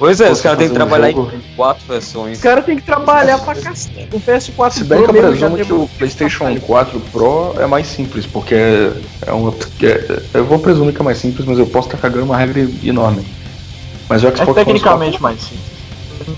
Pois é, os caras têm que um trabalhar jogo- em quatro versões. os caras têm que trabalhar pra cacete. O PS4 Se bem que eu presumo que o PlayStation 4 Pro é mais simples, porque é um. é- eu vou presumir que é mais simples, mas eu posso estar cagando uma regra enorme. Mas o Xbox É tecnicamente mais simples.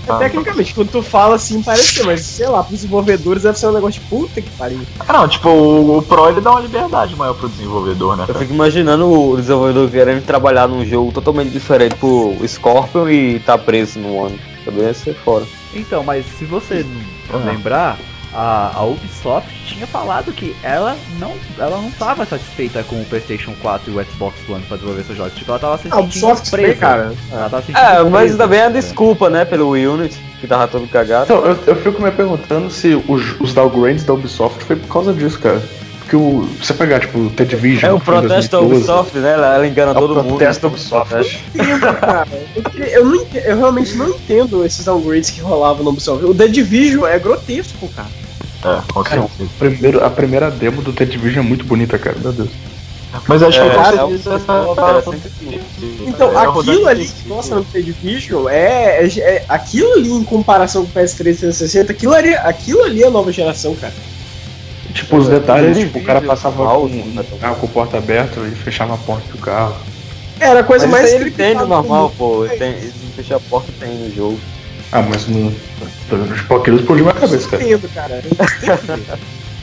É, Tecnicamente, quando tu fala assim, parece ser, mas sei lá, pros desenvolvedores deve ser um negócio de puta que pariu. Ah, não, tipo, o, o Pro ele dá uma liberdade maior pro desenvolvedor, né? Eu fico imaginando o desenvolvedor querendo trabalhar num jogo totalmente diferente pro Scorpion e tá preso no ano. Também ia ser fora. Então, mas se você não Ah. lembrar, a, a Ubisoft tinha falado que ela não ela não estava satisfeita com o PlayStation 4 e o Xbox One pra desenvolver seus jogos. Tipo, ela tava se Ah, o sentindo Ubisoft presa. bem, cara. Ela tava se sentindo É, mas presa, também é a né? desculpa, né, pelo Unity, que tava todo cagado. Então, eu, eu fico me perguntando se os, os downgrades da Ubisoft foi por causa disso, cara. Porque o, você pegar, tipo, o The Division. É o protesto da 2012, Ubisoft, né? Ela, ela engana É o todo mundo. protesto da Ubisoft. entendo, cara. Eu, não eu realmente não entendo esses downgrades que rolavam no Ubisoft. O The Division é grotesco, cara. É, com Cara, certeza. Primeiro, a primeira demo do The Division é muito bonita, cara. Meu Deus. Mas acho que É, é, tá- era sempre assim. Então, é, aquilo ali que mostra no The Division é, é, é- Aquilo ali em comparação com o PS3 360, aquilo ali, aquilo ali é nova geração, cara. Tipo, os detalhes, The tipo, o cara passava mouse, com, né? o carro com o porta aberto e fechava a porta do carro. Era a coisa Mas mais ele tem no normal, pô. Ele tem, ele fechar a porta tem no jogo. Ah, mas no. Tipo, aquilo explodiu minha cabeça, cara. entendo, cara.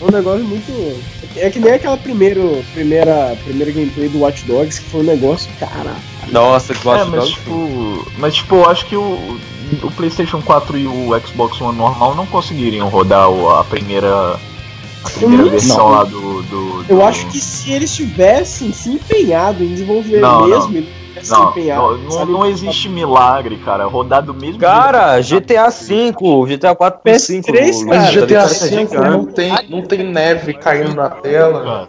É um negócio muito. É que nem aquela primeiro, primeira, primeira gameplay do Watch Dogs, que foi um negócio, cara. Nossa, que É, gosto mas tipo, mas tipo, eu acho que o, o PlayStation 4 e o Xbox One normal não conseguiriam rodar a primeira a primeira Não. versão lá do, do. do- Eu acho que se eles tivessem se empenhado em desenvolver Não, mesmo, e Não, não, não, existe milagre, cara. Rodar do mesmo Cara, jeito. GTA V, GTA 4 por 5. PS3, Mas GTA V não tem, não tem neve caindo na tela. Cara,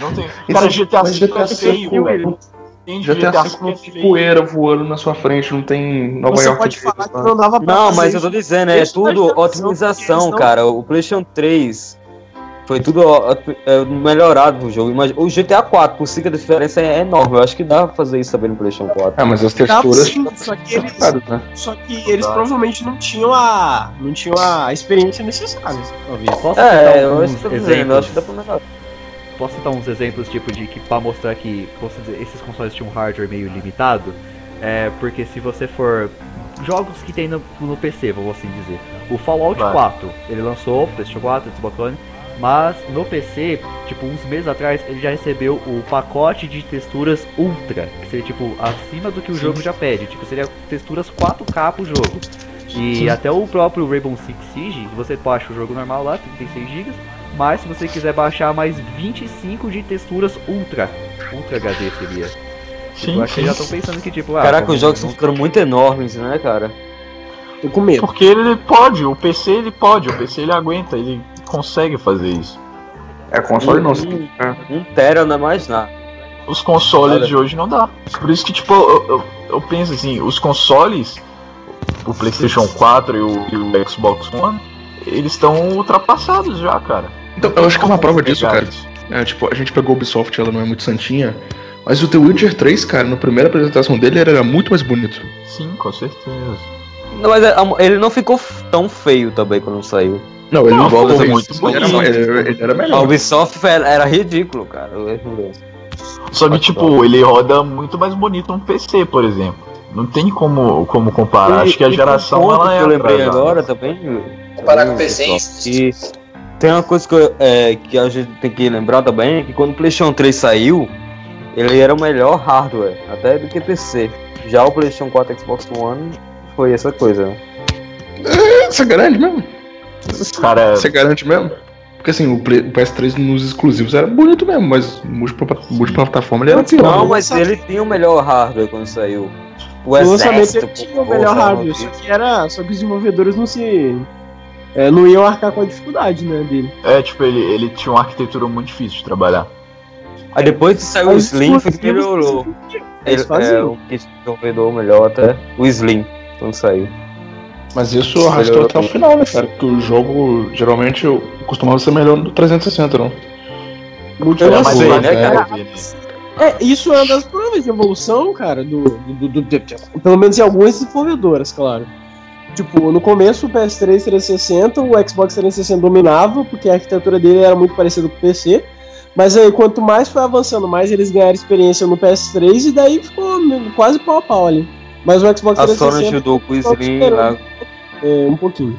Não tem. Cara, GTA V GTA é feio, V velho. Tem GTA V não que é tem poeira voando na sua frente, não tem Nova Você York. pode falar que tá? não dava pra Não, fazer mas eu tô dizendo, é tudo otimização, cara. O PlayStation 3 foi tudo é, melhorado o jogo. Mas o GTA 4, por 5 a diferença é enorme. Eu acho que dá pra fazer isso também no PlayStation 4. Ah, mas as texturas. sim, só que eles, né? só que eles provavelmente não tinham a, não tinham a experiência necessária. talvez. Posso É, eu acho que tô dizendo, eu acho que dá pra melhorar. Posso citar uns exemplos, tipo, de que pra mostrar que dizer, esses consoles tinham um hardware meio limitado? É, porque se você for. Jogos que tem no, no PC, vamos assim dizer. O Fallout Vai. 4, ele lançou, PlayStation 4, Xbox One, mas no PC, tipo, uns meses atrás, ele já recebeu o pacote de texturas Ultra, que seria, tipo, acima do que o jogo já pede. Tipo, seria texturas 4K pro jogo. E até o próprio Rainbow Six Siege, você baixa o jogo normal lá, 36 GB, mas se você quiser baixar mais 25 de texturas Ultra, Ultra HD seria. Sim, Eu acho que já estão pensando que tipo, ah, Caraca, os jogos não- estão ficando muito enormes, né, cara? Tô com medo. Porque ele pode, o PC ele pode, o PC ele aguenta, ele consegue fazer isso. É console não. Um, um tera não é mais nada. Os consoles Olha. de hoje não dá. Por isso que, tipo, eu, eu, eu penso assim, os consoles, o PlayStation 4 e o, e o Xbox One, eles estão ultrapassados já, cara. Então, eu acho que é uma prova disso, cara. É, tipo, a gente pegou o Ubisoft, ela não é muito santinha. Mas o The Witcher 3, cara, na primeira apresentação dele, ele era muito mais bonito. Sim, com certeza. Não, mas é, ele não ficou tão feio também quando saiu. Não, ele Não, não ficou muito ele era, bonito. ele, era- ele era A melhor. Ubisoft era, era ridículo, cara. Só que, tipo, ele roda muito mais bonito no PC, por exemplo. Não tem como, como comparar. E- Acho que a e geração um ela é que eu lembrei atrasada. agora também. Comparar com o PC, pessoal, que tem uma coisa que, eu- é, que a gente tem que lembrar também, é que quando o PlayStation 3 saiu, ele era o melhor hardware, até do que PC. Já o PlayStation 4 e Xbox One foi essa coisa. né? Você garante Cara, Você garante mesmo? Porque assim, o, Play- o PS3 nos exclusivos era bonito mesmo, mas multipla- multiplataforma ele era pior. Não, mas ele tinha o melhor hardware quando saiu. O No lançamento ele tinha o melhor hardware, só que era. Só que os desenvolvedores não se. é, não iam arcar com a dificuldade, né, dele. é, tipo, ele, ele tinha uma arquitetura muito difícil de trabalhar. Aí depois que saiu o Mas Slim, foi que exclusivos, melhorou. Eles Ele, é, faziam. o que desenvolvedor melhor até o Slim, quando saiu. Mas isso arrastou até o final, né, cara? Porque o jogo geralmente costumava ser melhor no 360, não? Muito Eu sei, né, de cara? né? É, isso é uma das provas de evolução, cara, do, do, do- do- pelo menos em algumas desenvolvedoras, claro. Tipo, no começo o PS3 360, o Xbox 360 dominava, porque a arquitetura dele era muito parecida com o PC. Mas aí, quanto mais foi avançando, mais eles ganharam experiência no PS3 e daí ficou quase pau a pau ali. Mas o Xbox A Sony 360 ajudou com o Slim lá. É, um pouquinho.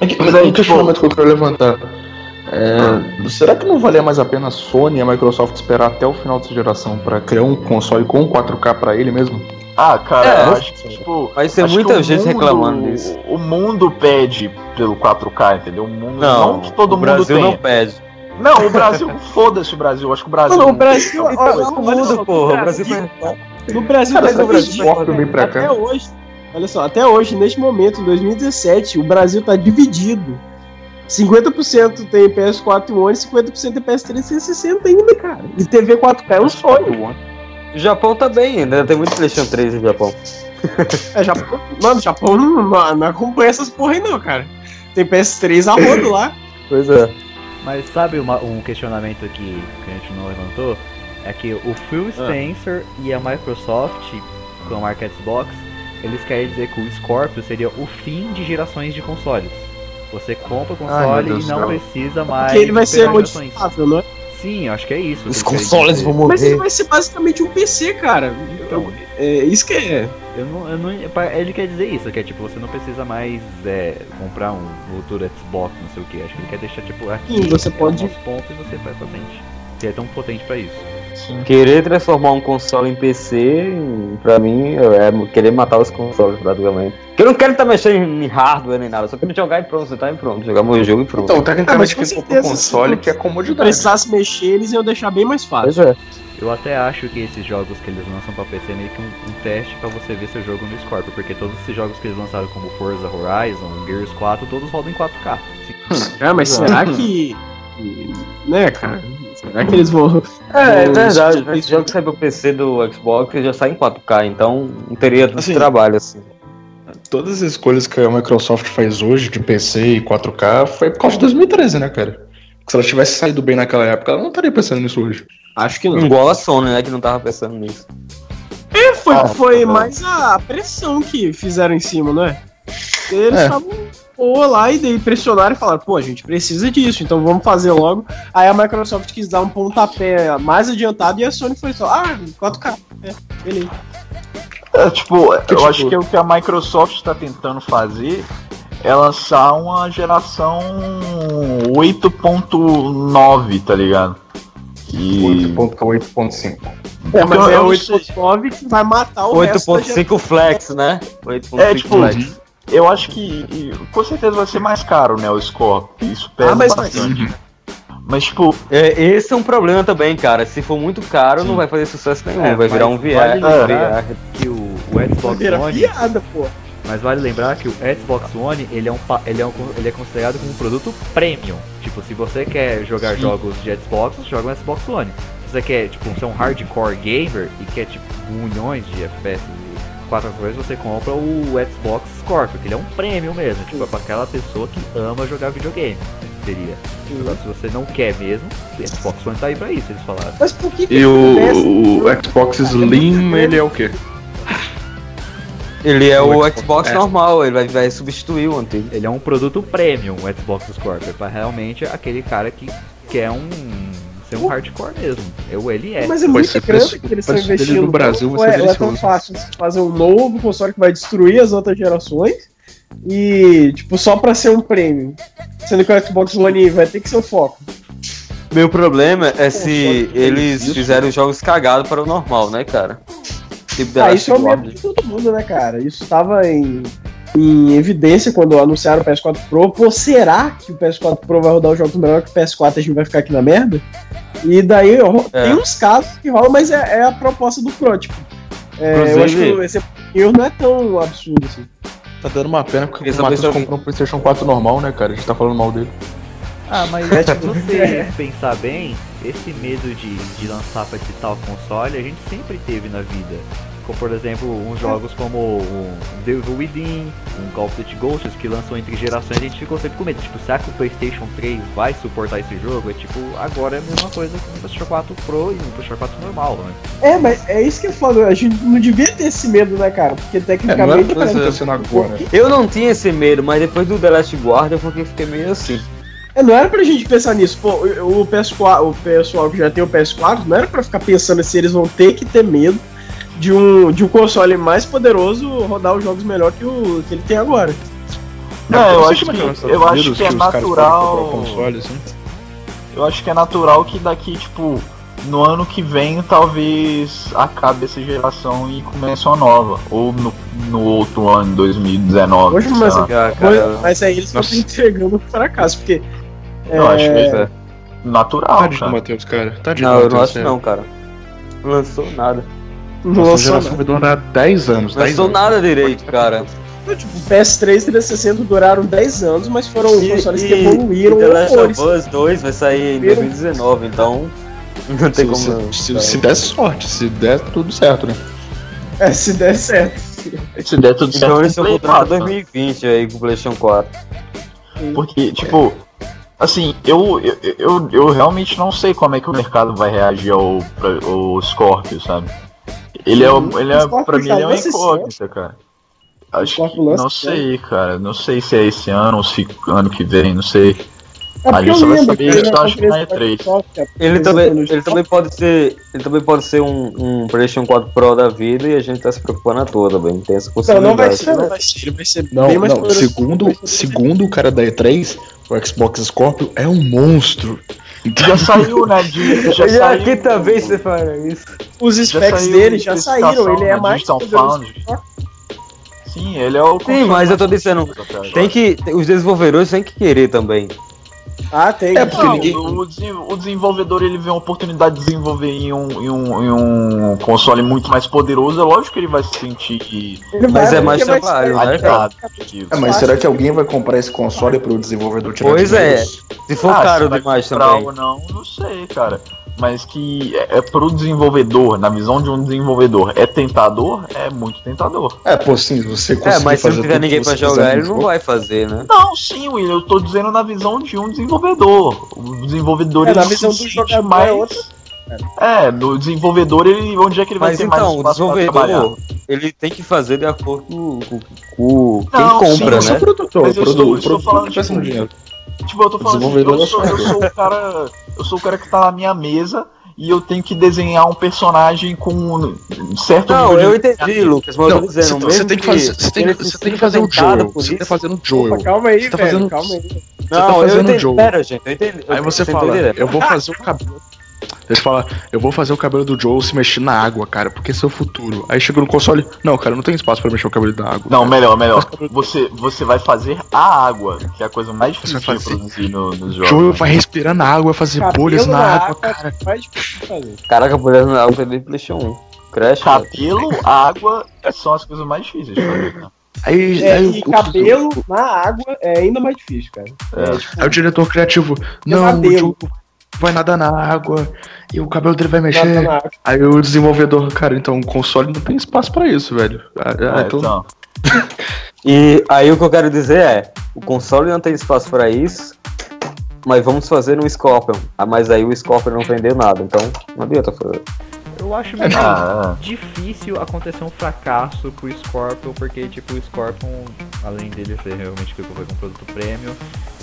Mas Mas aí, um questionamento que eu quero levantar. É, será que não valia mais a pena a Sony e a Microsoft esperar até o final dessa geração pra criar um console com 4K pra ele mesmo? Ah, cara, É, eu acho que, tipo. Vai acho muita que o gente mundo- reclamando disso. O mundo pede pelo 4K, entendeu? O mundo não, Não, que todo o mundo Brasil tem. não pede. Não, o Brasil, foda-se o Brasil. Acho que o Brasil. Mano, o Brasil. Então, olha- Todo olha mundo, só, porra. O no Brasil Brasil- foi. No Brasil, Cara, tá esse Brasil dividido. exporta bem pra cá. Até hoje, olha só, até hoje, neste momento, em 2017, o Brasil tá dividido. 50% tem PS4 e One, 50% tem PS3 360 ainda, cara. E TV 4K é um sonho. O Japão tá bem, ainda tem muito PlayStation 3 no Japão. É, Japão, mano, o Japão não, não, não acompanha essas porra aí não, cara. Tem PS3 a rodo lá. Pois é. Mas sabe uma- um questionamento que, que a gente não levantou? É que o Phil Ah. Spencer e a Microsoft, com a marca Xbox, eles querem dizer que o Scorpio seria o fim de gerações de consoles. Você compra o Ai, console Deus e não céu. precisa mais. Porque ele vai ser modificável, não é? Sim, acho que é isso. Os consoles vão Mas ele morrer. vai ser basicamente um PC, cara. Então, É isso que é. eu não, eu não, ele quer dizer isso, que é tipo, você não precisa mais é, comprar um motor Xbox, não sei o que. Acho que ele quer deixar tipo aqui Sim, você é pode- o nosso ponto e você vai pra frente. Que é tão potente pra isso. Sim. Querer transformar um console em PC, pra mim, é querer matar os consoles, praticamente. Porque eu não quero estar mexendo em hardware nem nada, só quero jogar e pronto, você tá e pronto. Jogar meu jogo e pronto. Então, Ah, tecnicamente, com quem comprou certeza, console se que é Se comodidade. precisasse mexer, eles iam deixar bem mais fácil. Pois é. Eu até acho que esses jogos que eles lançam pra PC é meio que um, um teste pra você ver seu jogo no Scorpio, porque todos esses jogos que eles lançaram como Forza Horizon, Gears 4, todos rodam em 4K. Ah, mas será que. Né, cara? Será que eles vão. É, é verdade, os- os jogos que saem pro PC do Xbox já saem em 4K, então não teria tanto Assim, trabalho assim. Todas as escolhas que a Microsoft faz hoje de PC e 4K foi por causa de 2013, né, cara? Se ela tivesse saído bem naquela época, ela não estaria pensando nisso hoje. Acho que não. Igual a Sony, né, que não tava pensando nisso. É, foi, Ah, foi tá mais a pressão que fizeram em cima, não é? Eles É. estavam pô, lá e daí pressionaram e falaram, pô, a gente precisa disso, então vamos fazer logo. Aí a Microsoft quis dar um pontapé mais adiantado e a Sony foi só, ah, 4K. É, beleza. É, tipo, eu tipo- acho que o que a Microsoft está tentando fazer é lançar uma geração 8.9, tá ligado? E 8.8.5. É, mas é eu 8.9 que vai matar o resto da geração. 8.5 Flex, né? 8.5 É, tipo, Flex. Eu acho que e, com certeza vai ser mais caro, né, o Scorpio. Isso pesa Ah, mas- bastante. Mas, tipo, É, esse é um problema também, cara. Se for muito caro, não vai fazer sucesso nenhum. É, vai virar um mas VR. vale lembrar VR. Que o, o Xbox One, piada, pô. mas vale lembrar que o Xbox One ele é, um, pa- ele, é um, ele é considerado como um produto premium. Tipo, se você quer jogar jogos de Xbox, joga um Xbox One. Se você quer, tipo, ser um hardcore gamer e quer, tipo, milhões de FPS e quatro coisas, você compra o Xbox Scorpio, que ele é um premium mesmo. Tipo, é pra aquela pessoa que ama jogar videogame. Seria. Agora, se você não quer mesmo, o Xbox One tá aí pra isso, eles falaram. Mas por que que E o, o Xbox Slim, ele é o quê? Ele é O o Xbox- Xbox é. normal, ele vai, vai substituir o antigo. Ele é um produto premium, o Xbox Scorpio, para realmente aquele cara que quer um ser um hardcore mesmo. Eu, ele é. Mas é muito grande preço- que eles o estão investindo. no Brasil vai ser é, é tão fácil fazer um novo console que vai destruir as outras gerações e, tipo, só pra ser um prêmio. Sendo que o Xbox One vai ter que ser o foco. Meu problema é se eles isso. fizeram jogos cagados para o normal, né, cara? Tipo Ah, isso é o medo de todo mundo, né, cara? Isso tava em, em evidência quando anunciaram o PS4 Pro. Pô, será que o PS4 Pro vai rodar os jogos melhor que o PS4 e a gente vai ficar aqui na merda? E daí ó, É. tem uns casos que rolam, mas é, é a proposta do Pro, tipo. É, eu acho que esse erro não é tão absurdo assim. Tá dando uma pena porque Essa o Matheus pessoa- comprou um PlayStation 4 normal, né, cara? A gente tá falando mal dele. Ah, mas É, se tipo, você é. pensar bem, esse medo de, de lançar pra esse tal console a gente sempre teve na vida. Como, por exemplo, uns jogos como o The Evil Within, um Call of Duty Ghosts que lançam entre gerações, a gente ficou sempre com medo. Tipo, será que o PlayStation 3 vai suportar esse jogo? É tipo, agora é a mesma coisa que um PlayStation 4 Pro e um PlayStation 4 normal, né? É, mas é isso que eu falo, a gente não devia ter esse medo, né, cara? Porque É, não era tecnicamente. agora. Eu não tinha esse medo, mas depois do The Last Guardian eu fiquei- fiquei meio assim. É, não era pra gente pensar nisso. Pô, o o PS4, o pessoal que já tem o PS4, não era pra ficar pensando se eles vão ter que ter medo de um, de um console mais poderoso rodar os jogos melhor que o que ele tem agora. Não, eu sei acho é que- eu acho que é natural- console, assim. eu acho que é natural que daqui, tipo, no ano que vem talvez acabe essa geração e comece uma nova. Ou no, no outro ano, 2019. Hoje lá. Ah, Mas, cara, mas aí eles estão entregando pro fracasso, porque. Eu acho que é, é natural, Tadinho cara. Matheus, cara. Tadinho não, do eu não Matheus, acho não, cara. Não lançou nada. Nossa geração vai durar 10 anos. Não 10 lançou anos. nada direito, cara. nada. Tipo, o PS3 e 360 duraram 10 anos, mas foram consoles que e evoluíram The Last of Us 2 vai sair em 2019, então não tem Se, como. se, se, se der sorte, se der tudo certo, né? É, se der certo. Se der tudo certo. Então eles 4, né? 2020 aí com o PlayStation 4. Porque, tipo, assim, eu, eu, eu, eu realmente não sei como é que o mercado vai reagir ao, ao Scorpio, sabe? Ele é, o- ele é pra mim, ele é uma esse incógnita, cara. Acho que, não esse sei, cara. Não sei se é esse ano ou se ano que vem, não sei. É só eu vai saber isso, na acho que na da E3. Microsoft, a Ele também, ele também pode ser. Ele também pode ser um, um PlayStation 4 Pro da vida e a gente tá se preocupando à toa também. Tem essa Não, possibilidade. não vai ser, não vai ser. Ele vai ser Não, bem mais não. Segundo, segundo o cara da E3, O Xbox Scorpio é um monstro. Já saiu, né? De, já E saiu, aqui também você fala isso. Os já specs dele já saíram, ele é na mais. Sim, ele é o. Sim, mas eu tô dizendo, Tem que. Os desenvolvedores têm que querer também. Ah, tem. É, porque Não, ninguém- o, desen- o desenvolvedor ele vê uma oportunidade de desenvolver em um, em, um, em um console muito mais poderoso, é lógico que ele vai se sentir Ele Mas é mais trabalho, né. É, mas será que alguém vai comprar esse console pro desenvolvedor tirar Pois é. Se for Ah, caro demais também. ou não, não sei, cara. Mas que é, é pro desenvolvedor, na visão de um desenvolvedor, é tentador? É muito tentador. É, pô, sim, você conseguir É, mas se não tiver ninguém pra jogar, ele não jogo. vai fazer, né? Não, sim, Will, eu tô dizendo na visão de um desenvolvedor. O desenvolvedor É, ele na se visão do sente jogador mais. é outra. É, no desenvolvedor, ele, onde é que ele vai Mas ter então, mais o espaço trabalhar? desenvolvedor, ele tem que fazer de acordo com, com- com quem Não, compra, sim, né? o produtor, Mas eu o estou- produtor, eu o estou produtor falando, que pensa no tipo, dinheiro. Tipo, eu tô falando assim, eu sou, eu sou o cara. Eu sou o cara que tá na minha mesa e eu tenho que desenhar um personagem com um certo Não, nível eu de- entendi, Lucas, mas eu Não, tô dizendo, você, você tem que fazer, você tem, você tem que fazer tentado Joel. Você tá fazendo o Joel. Opa, calma aí, Você tá velho, fazendo- calma aí. tá Não, eu fazendo o entendi. Joe. Pera, gente, eu entendi. Aí eu você fala, eu vou fazer o cabelo. Você fala, eu vou fazer o cabelo do Joe se mexer na água, cara, porque esse é o futuro. Aí chega no console, não, cara, não tem espaço pra mexer o cabelo da água. Não, cara. melhor, melhor. Você, você vai fazer a água, que é a coisa mais Você difícil de fazer- produzir no, nos O jogos. Joel vai respirar na água, fazer Cabelo bolhas na na água, água. cara. Mais difícil de fazer. Caraca, mulher na água também PlayStation 1. Crash, né? Cabelo, água são as coisas mais difíceis de fazer. Né? Aí, É, aí e o- cabelo na água é ainda mais difícil, cara. É, tipo, Aí o diretor criativo, não, o. Joe vai nadar na água e o cabelo dele vai mexer. na água. Aí o desenvolvedor, cara, então o console não tem espaço pra isso, velho. Ah, ah, É, então, então, E aí o que eu quero dizer é, o console não tem espaço pra isso, mas vamos fazer um Scorpion. Ah, mas aí o Scorpion não vendeu nada, então não adianta fazer. Eu acho meio ah, difícil acontecer um fracasso pro Scorpion, porque tipo, o Scorpion, além dele ser realmente que eu um produto premium,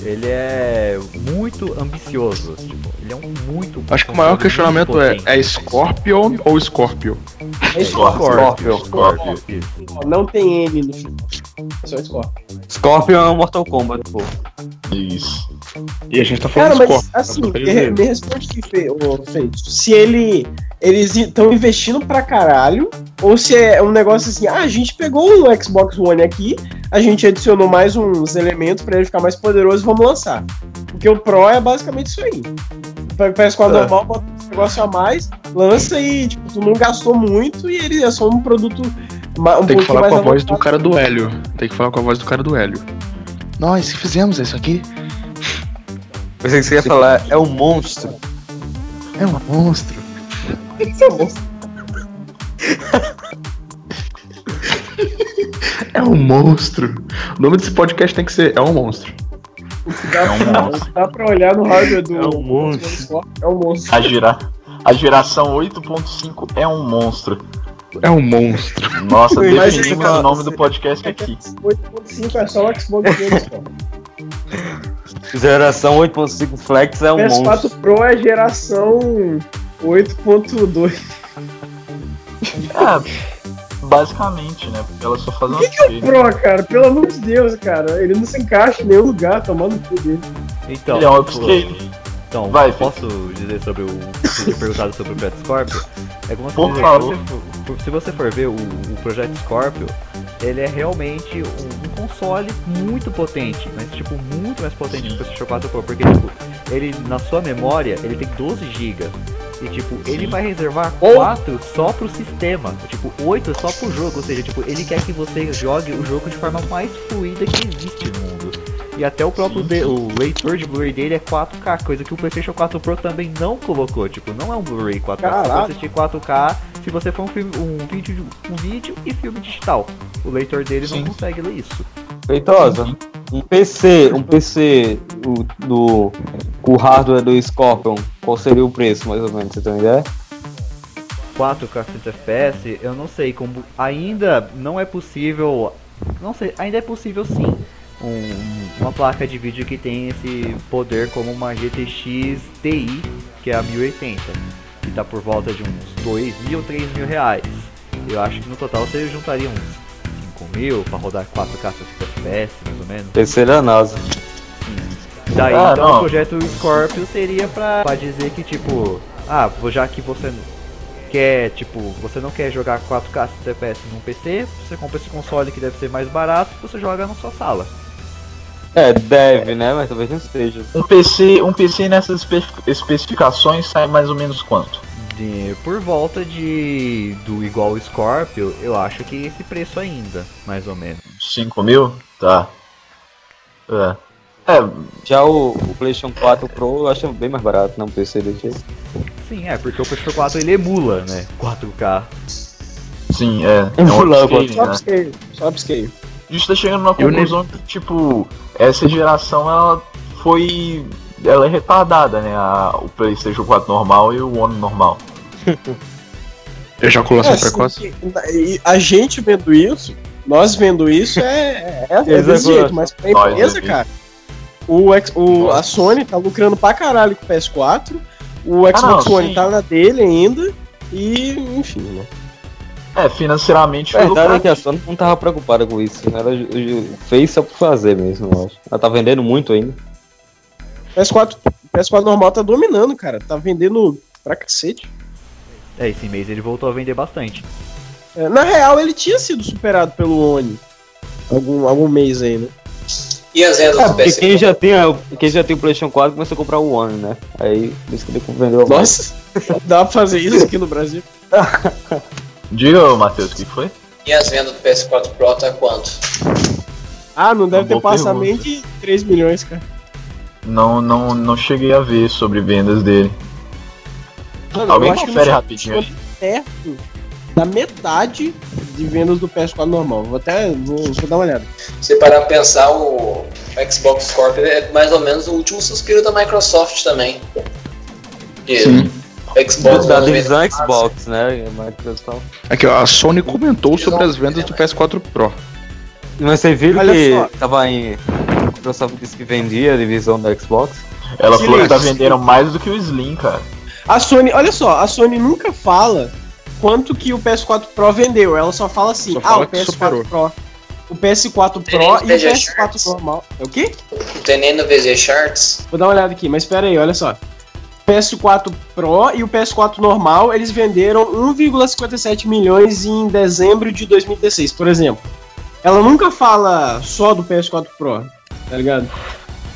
ele é muito ambicioso. Tipo, ele é um muito. Acho que o maior questionamento é, é Scorpion ou Scorpio? É. Isso. Ó, Não tem M no final. É só Scorpion. Scorpion é um Mortal Kombat, pô. isso. E a gente tá Cara, falando mas Scorpion. assim, tá me, me responde aqui, Fe, ô, Feito. Se ele. Eles estão investindo pra caralho, ou se é um negócio assim, ah, a gente pegou um Xbox One aqui, a gente adicionou mais uns elementos pra ele ficar mais poderoso e vamos lançar. Porque o Pro é basicamente isso aí. O PS4 É. normal, bota um negócio a mais, lança e, tipo, tu não gastou muito e ele é só um produto um Tem que pouquinho falar mais com a voz do cara do Hélio. Tem que falar com a voz do cara do Hélio. Nós, se fizemos isso aqui, Pensei que você ia falar, é um monstro. é um monstro. É um monstro. O nome desse podcast tem que ser É um monstro. Dá, É um pra- monstro. dá pra olhar no hardware do. É um monstro. É um monstro. A, gira, a geração 8.5 é um monstro. É um monstro. Nossa, Mas definimos o nome do podcast aqui. 8.5 é só o Xbox só. Geração 8.5 Flex é um PS4 monstro. Pro é geração 8.2. É, basicamente, né? Porque ela só faz uma O Pro, cara, pelo amor de Deus, cara. Ele não se encaixa em nenhum lugar, tomando o cu dele. Então, Ele é um upscale. Então, Vai, posso dizer sobre o. Você tinha perguntado sobre o Projeto Scorpio? É como Por dizer, favor. Se, você for, se você for ver o, o Projeto Scorpio, ele é realmente um, um console muito potente, mas tipo, muito mais potente que o PlayStation 4 Pro, porque tipo, ele na sua memória, ele tem 12 GB. E tipo, ele vai reservar 4 só pro sistema. Tipo, 8 só pro jogo. Ou seja, tipo, ele quer que você jogue o jogo de forma mais fluida que existe no mundo. E até o próprio de- o leitor de Blu-ray dele é 4K, coisa que o PlayStation 4 Pro também não colocou. Tipo, não é um Blu-ray 4K, você Caraca. pode assistir 4K se você for um, filme, um, vídeo, um vídeo e filme digital. O leitor dele não consegue ler isso. Feitosa. Um PC, um PC o, do, com o hardware do Scorpion, qual seria o preço, mais ou menos, você tem uma ideia? 4K 60 FPS, eu não sei como ainda não é possível, não sei, ainda é possível sim. um- uma placa de vídeo que tem esse poder como uma GTX Ti, que é a 1080, que tá por volta de uns 2 mil, 3 mil reais. Eu acho que no total você juntaria uns 5 mil para rodar 4K 60 FPS, mais ou menos. Da NASA. Daí Ah, então não. o projeto Scorpio seria pra, pra dizer que tipo, ah, já que você quer, tipo, você não quer jogar 4K 60 FPS num PC, você compra esse console que deve ser mais barato, você joga na sua sala. É, deve, né? Mas talvez não seja. Um PC, um PC nessas espe- especificações sai mais ou menos quanto? De, por volta de do igual o Scorpio, eu acho que esse preço ainda, mais ou menos. 5 mil? Tá. É. É, Já o, o PlayStation 4 Pro eu acho bem mais barato, não PC do que. Sim, é, porque o PlayStation 4 ele emula, né? 4K. sim, é. É Um um né? upscale, só upscale. A gente tá chegando numa conclusão que, tipo, essa geração ela foi. Ela é retardada, né? A- o PlayStation 4 normal e o One normal. Ejaculação É, precoce. sim, e a gente vendo isso, nós vendo isso é, é, é desse jeito, mas pra empresa, cara, o, o, a Sony tá lucrando pra caralho com o PS4, o Xbox Ah, não, One sim. tá na dele ainda, e enfim, né? É, financeiramente A foi verdade é que a. Sony não tava preocupada com isso. né? Ela fez só por fazer mesmo, eu acho. Ela tá vendendo muito ainda. PS4, PS4 normal tá dominando, cara, tá vendendo pra cacete. É, esse mês ele voltou a vender bastante. É, na real, ele tinha sido superado pelo One algum, algum mês aí, né? E as vendas É, do porque PS4? quem já, tem, quem já tem o PlayStation 4 começou a comprar o One, né? Aí, por isso que ele vendeu mais. Nossa, dá pra fazer isso aqui no Brasil? Diga, Matheus, o que que foi? E as vendas do PS4 Pro tá quanto? Ah, não deve ter passado nem de 3 milhões, cara. Não, não, não cheguei a ver sobre vendas dele. Mano, Alguém eu acho que confere rapidinho perto da metade de vendas do PS4 normal. Vou até vou, vou dar uma olhada. Se parar pra pensar, o Xbox Scorpio é mais ou menos o último suspiro da Microsoft também. E Sim. O Xbox Da divisão Xbox, né? Microsoft. Aqui, ó, a Sony comentou sobre as vendas do PS4 Pro. Mas vocês viram Olha que só. tava em. A Microsoft disse que vendia a divisão da Xbox? Ela falou que tá vendendo mais do que o Slim, cara. A Sony, olha só, a Sony nunca fala quanto que o PS4 Pro vendeu. Ela só fala assim: Só ah, fala o que PS4 superou. Pro. O PS4 Tem Pro e o Nvidia PS4 Charts. normal. É o quê? Não tem nem no VZ Charts. Vou dar uma olhada aqui, mas espera aí, olha só. PS4 Pro e o PS4 normal, eles venderam 1,57 milhões em dezembro de 2016, por exemplo. Ela nunca fala só do PS4 Pro, tá ligado?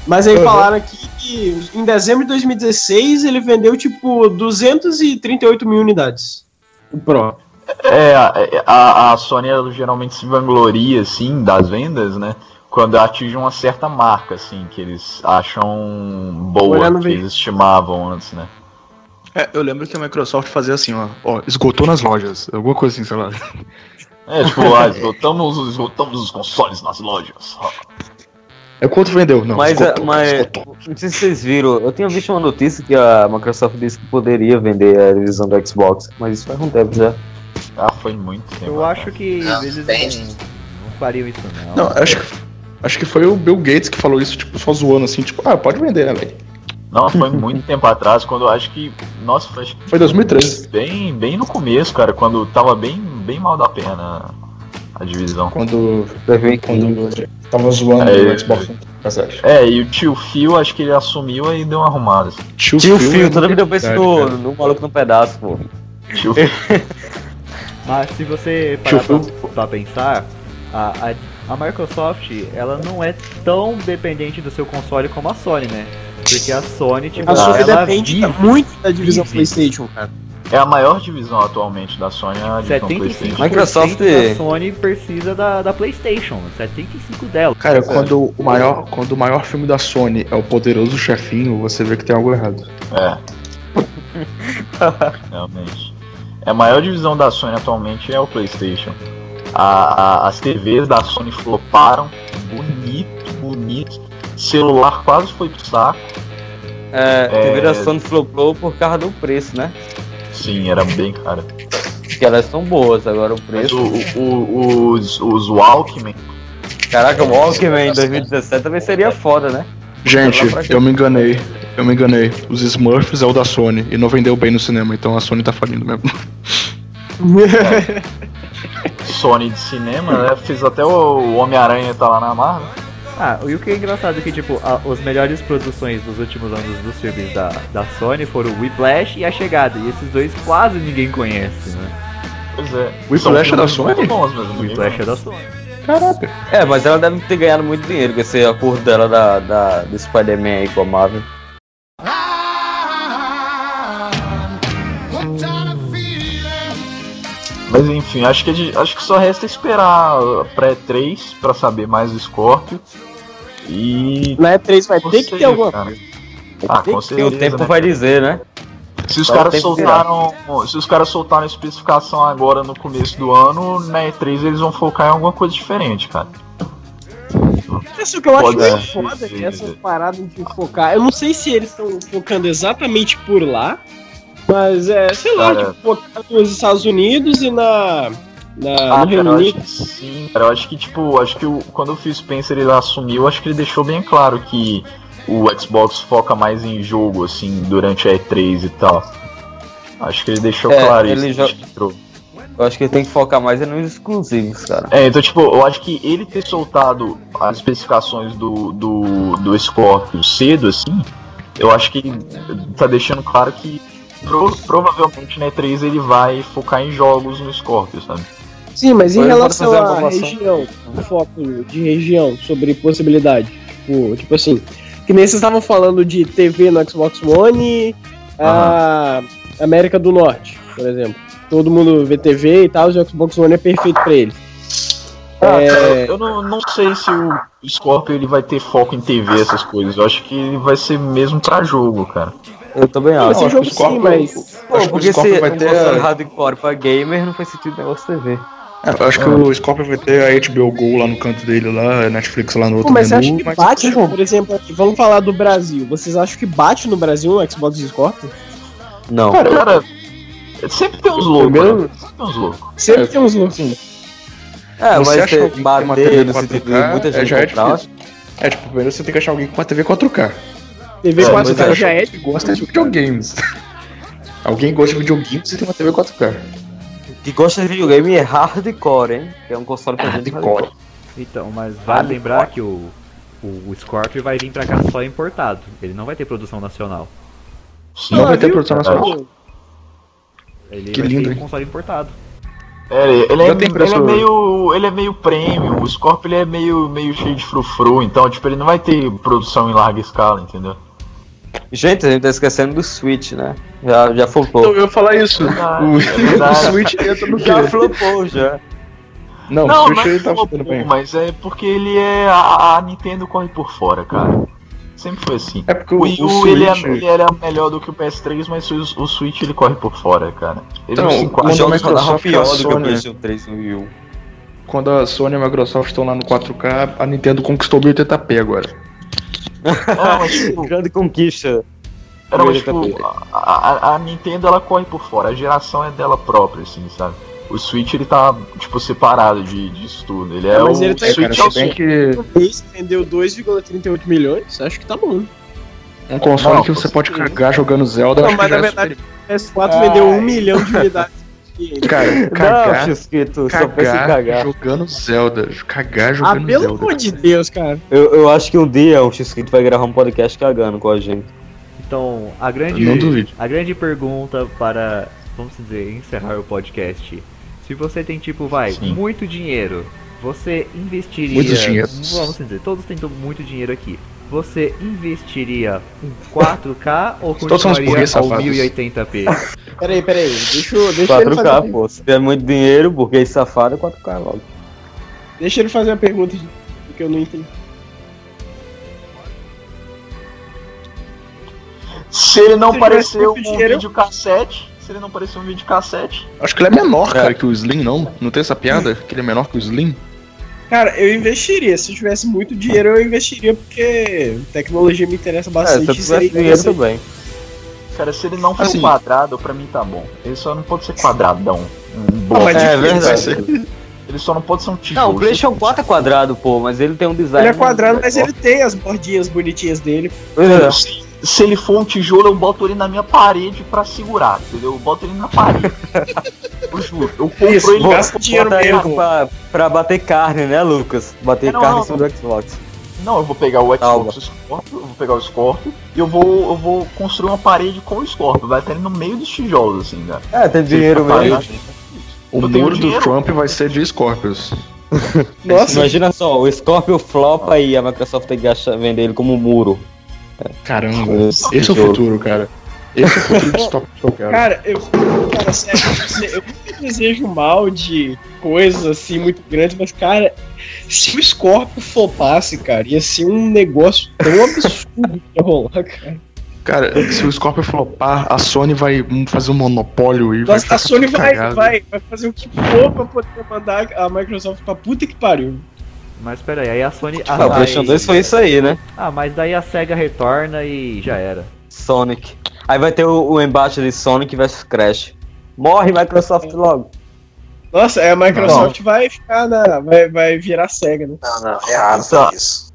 Mas aí Uhum. falaram aqui que em dezembro de 2016 ele vendeu tipo 238 mil unidades. O Pro. É, a, a, a Sony geralmente se vangloria, assim, das vendas, né? Quando atinge uma certa marca, assim, que eles acham boa, Olhando que bem. eles estimavam antes, né? É, eu lembro que a Microsoft fazia assim, ó, ó, esgotou nas lojas, alguma coisa assim, sei lá. É, tipo, ah, esgotamos, esgotamos os consoles nas lojas. É quanto vendeu? Não, mas, esgotou, é, mas esgotou. não sei se vocês viram, eu tinha visto uma notícia que a Microsoft disse que poderia vender a divisão do Xbox, mas isso faz um tempo já. Ah, foi muito tempo. Eu acho que eles depende. não, não fariam isso não. Não, acho que, acho que foi o Bill Gates que falou isso, tipo, só zoando assim, tipo, ah, pode vender, né, velho? Não, foi muito tempo atrás, quando eu acho que. Nossa, foi acho que Foi 2013, bem, bem no começo, cara, quando tava bem, bem mal da perna a divisão. quando, 2015. quando tava zoando É, o Xbox 360. É, e o tio Phil, acho que ele assumiu e deu uma arrumada. assim. Tio, Tio Phil Phil, é toda vida eu penso verdade, no, no maluco no pedaço, pô. Tio Mas se você parar pra, pra pensar, a, a, a Microsoft ela não é tão dependente do seu console como a Sony, né? Porque a Sony, tipo, A Sony ela depende vive muito da divisão vive. PlayStation, cara. É a maior divisão atualmente da Sony, é a divisão 75% PlayStation. Microsoft- da Sony precisa da, da PlayStation, 75 dela. Cara, quando o, maior, quando o maior filme da Sony é o Poderoso Chefinho, você vê que tem algo errado. É. Realmente. É a maior divisão da Sony atualmente é o PlayStation. A- a- as TVs da Sony floparam. Bonito, bonito. Celular quase foi pro saco. É, É. TV da Sony flopou por causa do preço, né? Sim, era bem caro. Porque elas são boas, agora o Mas preço. o, o- os, os Walkman. Caraca, o Walkman em 2017 também seria foda, né? Gente, eu me enganei. Eu me enganei. Os Smurfs é o da Sony e não vendeu bem no cinema, então a Sony tá falindo mesmo. Sony de cinema, né? Fiz até o Homem-Aranha tá lá na Marvel. Ah, e o que é engraçado é que, tipo, a, os melhores produções dos últimos anos dos filmes da, da Sony foram o Whiplash e A Chegada. E esses dois quase ninguém conhece, né? Pois é. O Whiplash é da Sony? Whiplash é da Sony. Caraca. É, mas ela deve ter ganhado muito dinheiro com esse acordo dela da, da, do Spider-Man aí com a Marvel. Enfim, acho que, a gente- acho que só resta esperar a pré-3 pra saber mais do Scorpio. E. Na E3 vai ter que ter alguma coisa. Ah, com E o certeza. tempo né, vai dizer, né? Se os Só caras soltaram. Se os caras soltaram a especificação agora no começo do ano, na E3 eles vão focar em alguma coisa diferente, cara. Isso que eu acho Pode muito ser. foda que essas paradas de focar. Eu não sei se eles estão focando exatamente por lá, mas é, sei lá, Cara. tipo, focar nos Estados Unidos e na. na Ah, no Reino Unido. acho que sim, cara. Eu acho que, tipo, acho que o, quando o Phil Spencer ele assumiu, acho que ele deixou bem claro que o Xbox foca mais em jogo, assim, durante a E3 e tal. Acho que ele deixou É, claro ele isso. já- acho que entrou. Eu acho que ele tem que focar mais nos exclusivos, cara. É, então, tipo, eu acho que ele ter soltado as especificações do, do, do Scorpio cedo, assim, eu acho que tá deixando claro que pro- provavelmente na E3 ele vai focar em jogos no Scorpio, sabe? Sim, mas em relação à região, foco de região sobre possibilidade. Tipo, tipo assim, que nem vocês estavam falando de TV no Xbox One, a América do Norte, por exemplo. Todo mundo vê TV e tal, e o Xbox One é perfeito pra ele. Ah, É. eu não, não sei se o Scorpio ele vai ter foco em TV, essas coisas. Eu acho que ele vai ser mesmo pra jogo, cara. Eu também Vai acho. acho jogo o sim, mas. Pô, acho que o porque se vai um ter a- hardcore pra gamer não faz sentido negócio TV. É, eu acho que o Scorpio vai ter a HBO Go lá no canto dele, lá, a Netflix lá no Pô, outro mas você acha menu. que mas- bate, por exemplo, aqui, vamos falar do Brasil. Vocês acham que bate no Brasil o Xbox Scorpio? Não. Cara, cara sempre tem uns loucos. Né? Sempre tem uns loucos. Sempre É, tem uns loucos. É, Você mas acha que ter, bater no sentido 4K, de muita é, gente já é comprar. É, tipo, primeiro você tem que achar alguém com uma TV 4K. TV É, 4K mas já é que gosta de videogames. alguém gosta de videogames e tem uma TV 4K. Que gosta de videogame é hardcore, hein? Que é um console pra gente Hardcore. Então, mas vale lembrar que o, o, Scorpio vai vir pra cá só importado. Ele não vai ter produção nacional. Sim, Não vai ter viu? produção nacional. Ele Que vai lindo, hein? um console importado. É, ele, é, ele é meio. Ele é meio premium, o Scorpio ele é meio, meio cheio de frufru, então tipo, ele não vai ter produção em larga escala, entendeu? Gente, a gente tá esquecendo do Switch, né? Já, já Então flopou. eu ia falar isso. Verdade, O, é o Switch entra no Já flopou, já. Não, Não, o Switch não ele tá flopou, ficando bem. mas é porque ele é. A, a Nintendo corre por fora, cara. Sempre foi assim. É porque O o, Wii o U ele, é, Switch. ele era melhor do que o PS3, mas o, o Switch ele corre por fora, cara. Ele Então, não se Os enquadra. Quando a jogos rodavam pior do que o Sony- PlayStation 3 no Wii U. Quando a Sony e a Microsoft estão lá no 4K, a Nintendo conquistou o 1080p agora. Não, mas, tipo, Grande conquista. Era, mas, tipo, a, a- Nintendo ela corre por fora, a geração é dela própria, assim, sabe? O Switch ele tá, tipo, separado de, disso tudo. Ele é, Ah, mas o ele tá- É, Switch cara, é o bem Switch. que vendeu 2,38 milhões, acho que tá bom. um console Não, que você pode cagar jogando Zelda, Não, mas na é verdade o PS4 vendeu um milhão de unidades. Cara, Não, cagar, Chusquito, só pensa em cagar, cagar. jogando Zelda. Cagar Ah, jogando pelo Zelda. amor de Deus, cara. Eu, eu acho que um dia o Chusquito vai gravar um podcast cagando com a gente. Então, a grande, Não duvido. a grande pergunta para, vamos dizer, encerrar o podcast. Se você tem, tipo, vai, Sim. muito dinheiro, você investiria. Muitos dinheiros. Vamos dizer, todos têm muito dinheiro aqui. Você investiria em 4K ou continuaria ao safados. 1080p? Peraí, peraí. Deixa, eu- deixa ele fazer. 4K, pô. Se tiver muito dinheiro, burguês safado, é 4K logo. Deixa ele fazer a pergunta que eu não entendi. Se ele não Se um vídeo cassete, se ele não parecer um vídeo cassete, Acho que ele é menor, cara, que o Slim, não? Não tem essa piada? Que ele é menor que o Slim? Cara, eu investiria. Se eu tivesse muito dinheiro, eu investiria porque tecnologia me interessa É, bastante. se eu e tivesse seria dinheiro também. cara, se ele não for Assim. quadrado, pra mim tá bom. Ele só não pode ser quadradão. Um bloco. mas É vai verdade. Ele só não pode ser um tijolo. Não, o PlayStation 4 é quadrado, pô, mas ele tem um design. Ele é quadrado, mas ele tem as bordinhas bonitinhas dele. É. Se, ele for um tijolo, eu boto ele na minha parede pra segurar, entendeu? Eu boto ele na parede. eu juro. Eu compro Isso, ele. gasta dinheiro mesmo. pra, pra bater carne, né, Lucas? Bater É, não, carne não, em cima do Xbox. Não, eu vou pegar o Calma. Xbox Scorpio, eu vou pegar o Scorpio e eu vou, eu vou construir uma parede com o Scorpio. Vai estar no meio dos tijolos, assim, cara. É, tem dinheiro mesmo. pagar. O Eu muro do. Trump vai ser de Scorpios. Nossa, Imagina só, o Scorpio flopa e a Microsoft tem que achar, vender ele como muro. Caramba, Esse esse é o jogo. futuro, cara. Esse é o futuro distópico que eu quero. cara, eu, cara, sério, eu nunca desejo mal de coisas assim muito grandes, mas, cara, se o Scorpio flopasse, cara, ia ser um negócio tão absurdo que ia rolar, cara. Cara, se o Scorpio flopar, a Sony vai fazer um monopólio e vai Mas ficar a Sony vai, vai, vai fazer o que for pra poder mandar a Microsoft pra puta que pariu. Mas peraí, aí a Sony. Ah, o vai- PlayStation 2 foi isso aí, né? Ah, mas daí a SEGA retorna e já era. Sonic. Aí vai ter o, o embate de Sonic vs Crash. Morre Microsoft logo. Nossa, aí a Microsoft vai ficar na. Vai, vai virar SEGA, né? Não, não, errado Tá. foi isso.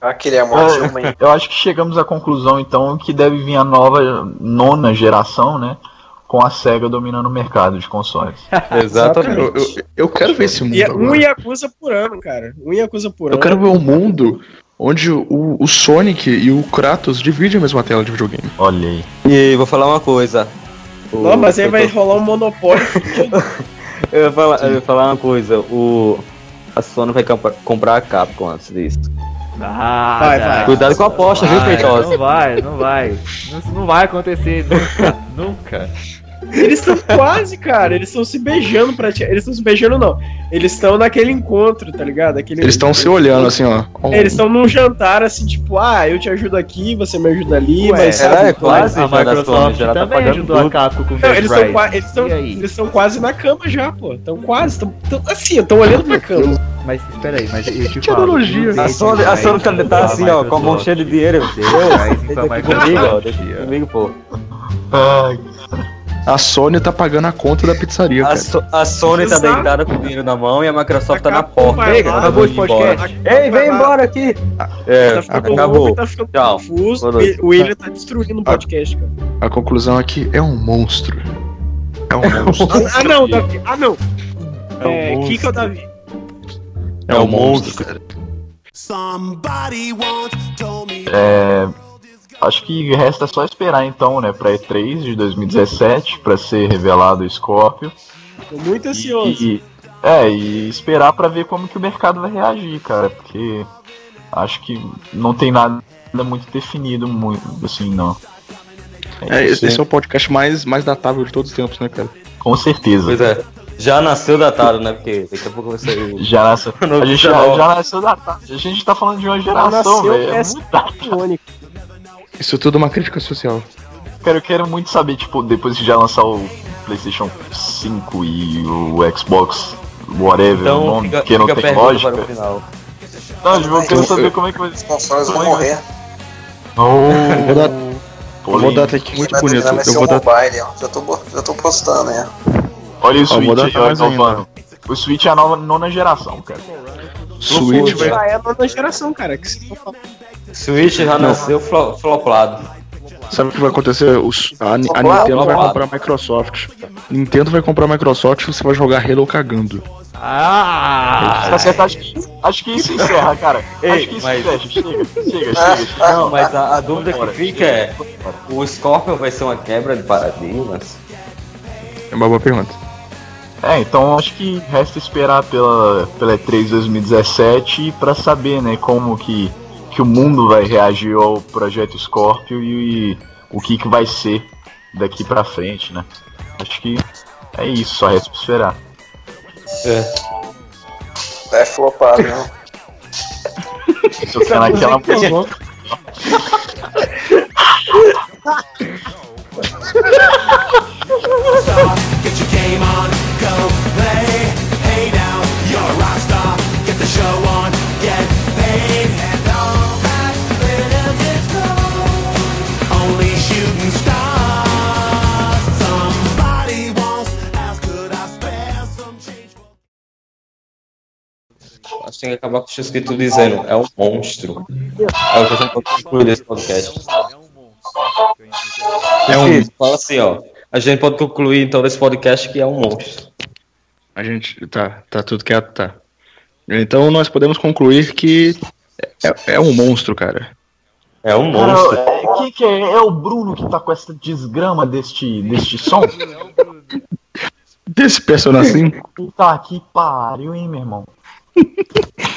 Eu queria morte de uma Eu acho que chegamos à conclusão, então, que deve vir a nova nona geração, né? Com a SEGA dominando o mercado de consoles. Exatamente. Eu, eu, eu quero ver esse mundo E um agora. Yakuza por ano, cara. Um Yakuza por Eu ano. quero ver um mundo onde o, o Sonic e o Kratos dividem a mesma tela de videogame. Olha aí. E vou falar uma coisa. O- Não, mas aí eu vai tô- rolar um monopólio. Eu ia falar, eu ia falar uma coisa. O, a Sony vai compra- comprar a Capcom antes disso. Ah, Vai, vai. Cuidado com a aposta, viu, Feitosa? Não vai, não vai. Não, isso não vai acontecer nunca, nunca. Eles estão quase, cara. Eles estão se beijando pra ti. Eles estão se beijando, não. Eles estão naquele encontro, tá ligado? Aquele... Eles estão se olhando assim, ó. Eles estão num jantar assim, tipo, ah, eu te ajudo aqui, você me ajuda ali, Ué, mas sabe? é, quase. a já da Sony, Microsoft já tá também pagando ajudou a tudo. Capcom com Não, eles estão eles tão- eles tão quase na cama já, pô. Estão quase, estão assim, estão olhando pra cama. Mas espera aí, mas eu te Que falo. analogia. o A Sony, a Sony tá, tá assim, ó, com a mão cheia de dinheiro. Comigo, ó. Comigo, pô. Ai, A Sony tá pagando a conta da pizzaria, A, cara. So- a Sony tá Exato. deitada com o dinheiro na mão e a Microsoft tá na porta. vai lá, acabou embora. podcast. Ei, vem embora aqui! É, Tá ficando acabou. louco, tá ficando Tchau. confuso. O William tá destruindo o podcast, cara. A conclusão é que é um monstro. É um monstro. Ah, não, Davi. Ah, não. É um É, monstro. Kika é o Davi. É um monstro, cara. É, acho que resta só esperar então, né, pra E3 de 2017, pra ser revelado o Scorpio. Tô muito ansioso. E, é, e esperar pra ver como que o mercado vai reagir, cara, porque acho que não tem nada muito definido, muito, assim, não. É, isso, esse é o podcast mais, mais datável de todos os tempos, né, cara? com certeza. Pois é. Já nasceu datado, né? Porque daqui a pouco vai sair. o- Já nasceu, a gente já, já nasceu da A gente tá falando de uma geração, velho. É muito datado. Isso tudo é uma crítica social. Cara, eu quero muito saber, tipo, depois de já lançar o PlayStation 5 e o Xbox, whatever, o Então nome, fica, porque não tem lógica. para o final. Não, eu quero saber como é que vai Os consoles vão que morrer. Oh, vou dar- Eu vou dar até aqui muito Vai bonito. vai Eu vou o dar. mobile, ó. Já tô, já tô postando, né? Olha o Switch aí, ó. O Switch é a nova nona geração, cara. Switch vai. Já é a nova geração, cara. Que falando. Switch já nasceu flo- floplado. Sabe o que vai acontecer? Os- a, a Flopado, Nintendo vai comprar a Microsoft. Nintendo vai comprar a Microsoft e você vai jogar Halo cagando. Ah! Tá certo, acho que, acho que isso encerra, cara. Ei, acho que isso mas- encerra. Chega, chega, chega. chega. Não, mas a, a dúvida que fica é: o Scorpion vai ser uma quebra de paradigmas? É uma boa pergunta. É, então acho que resta esperar pela, pela E3 2017 pra saber, né, como que, que o mundo vai reagir ao projeto Scorpio e, o que que vai ser daqui pra frente, né. Acho que é isso, só resta esperar. É. É flopado, não. Tô ficando naquela Get your game on, go play. Hey now, you're a rock star. Get the show on, get Acho que tem que acabar com o tu dizendo. É um monstro. É o que a gente pode concluir desse podcast. É um- Isso, Fala assim, ó. A gente pode concluir então desse podcast que é um monstro. A gente. Tá, tá tudo quieto, tá. Então nós podemos concluir que É, é um monstro, cara. É um Cara, monstro. é, que que é? É o Bruno que tá com essa desgrama deste, deste som? Desse Persona 5. Puta que pariu, hein, meu irmão?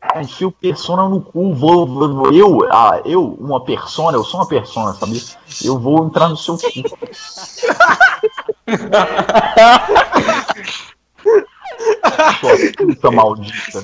Ah, Enfia o persona no cu, vou, vou- eu, ah, eu, uma persona, eu sou uma persona, sabia? Eu vou entrar no seu cu. Sua puta maldita.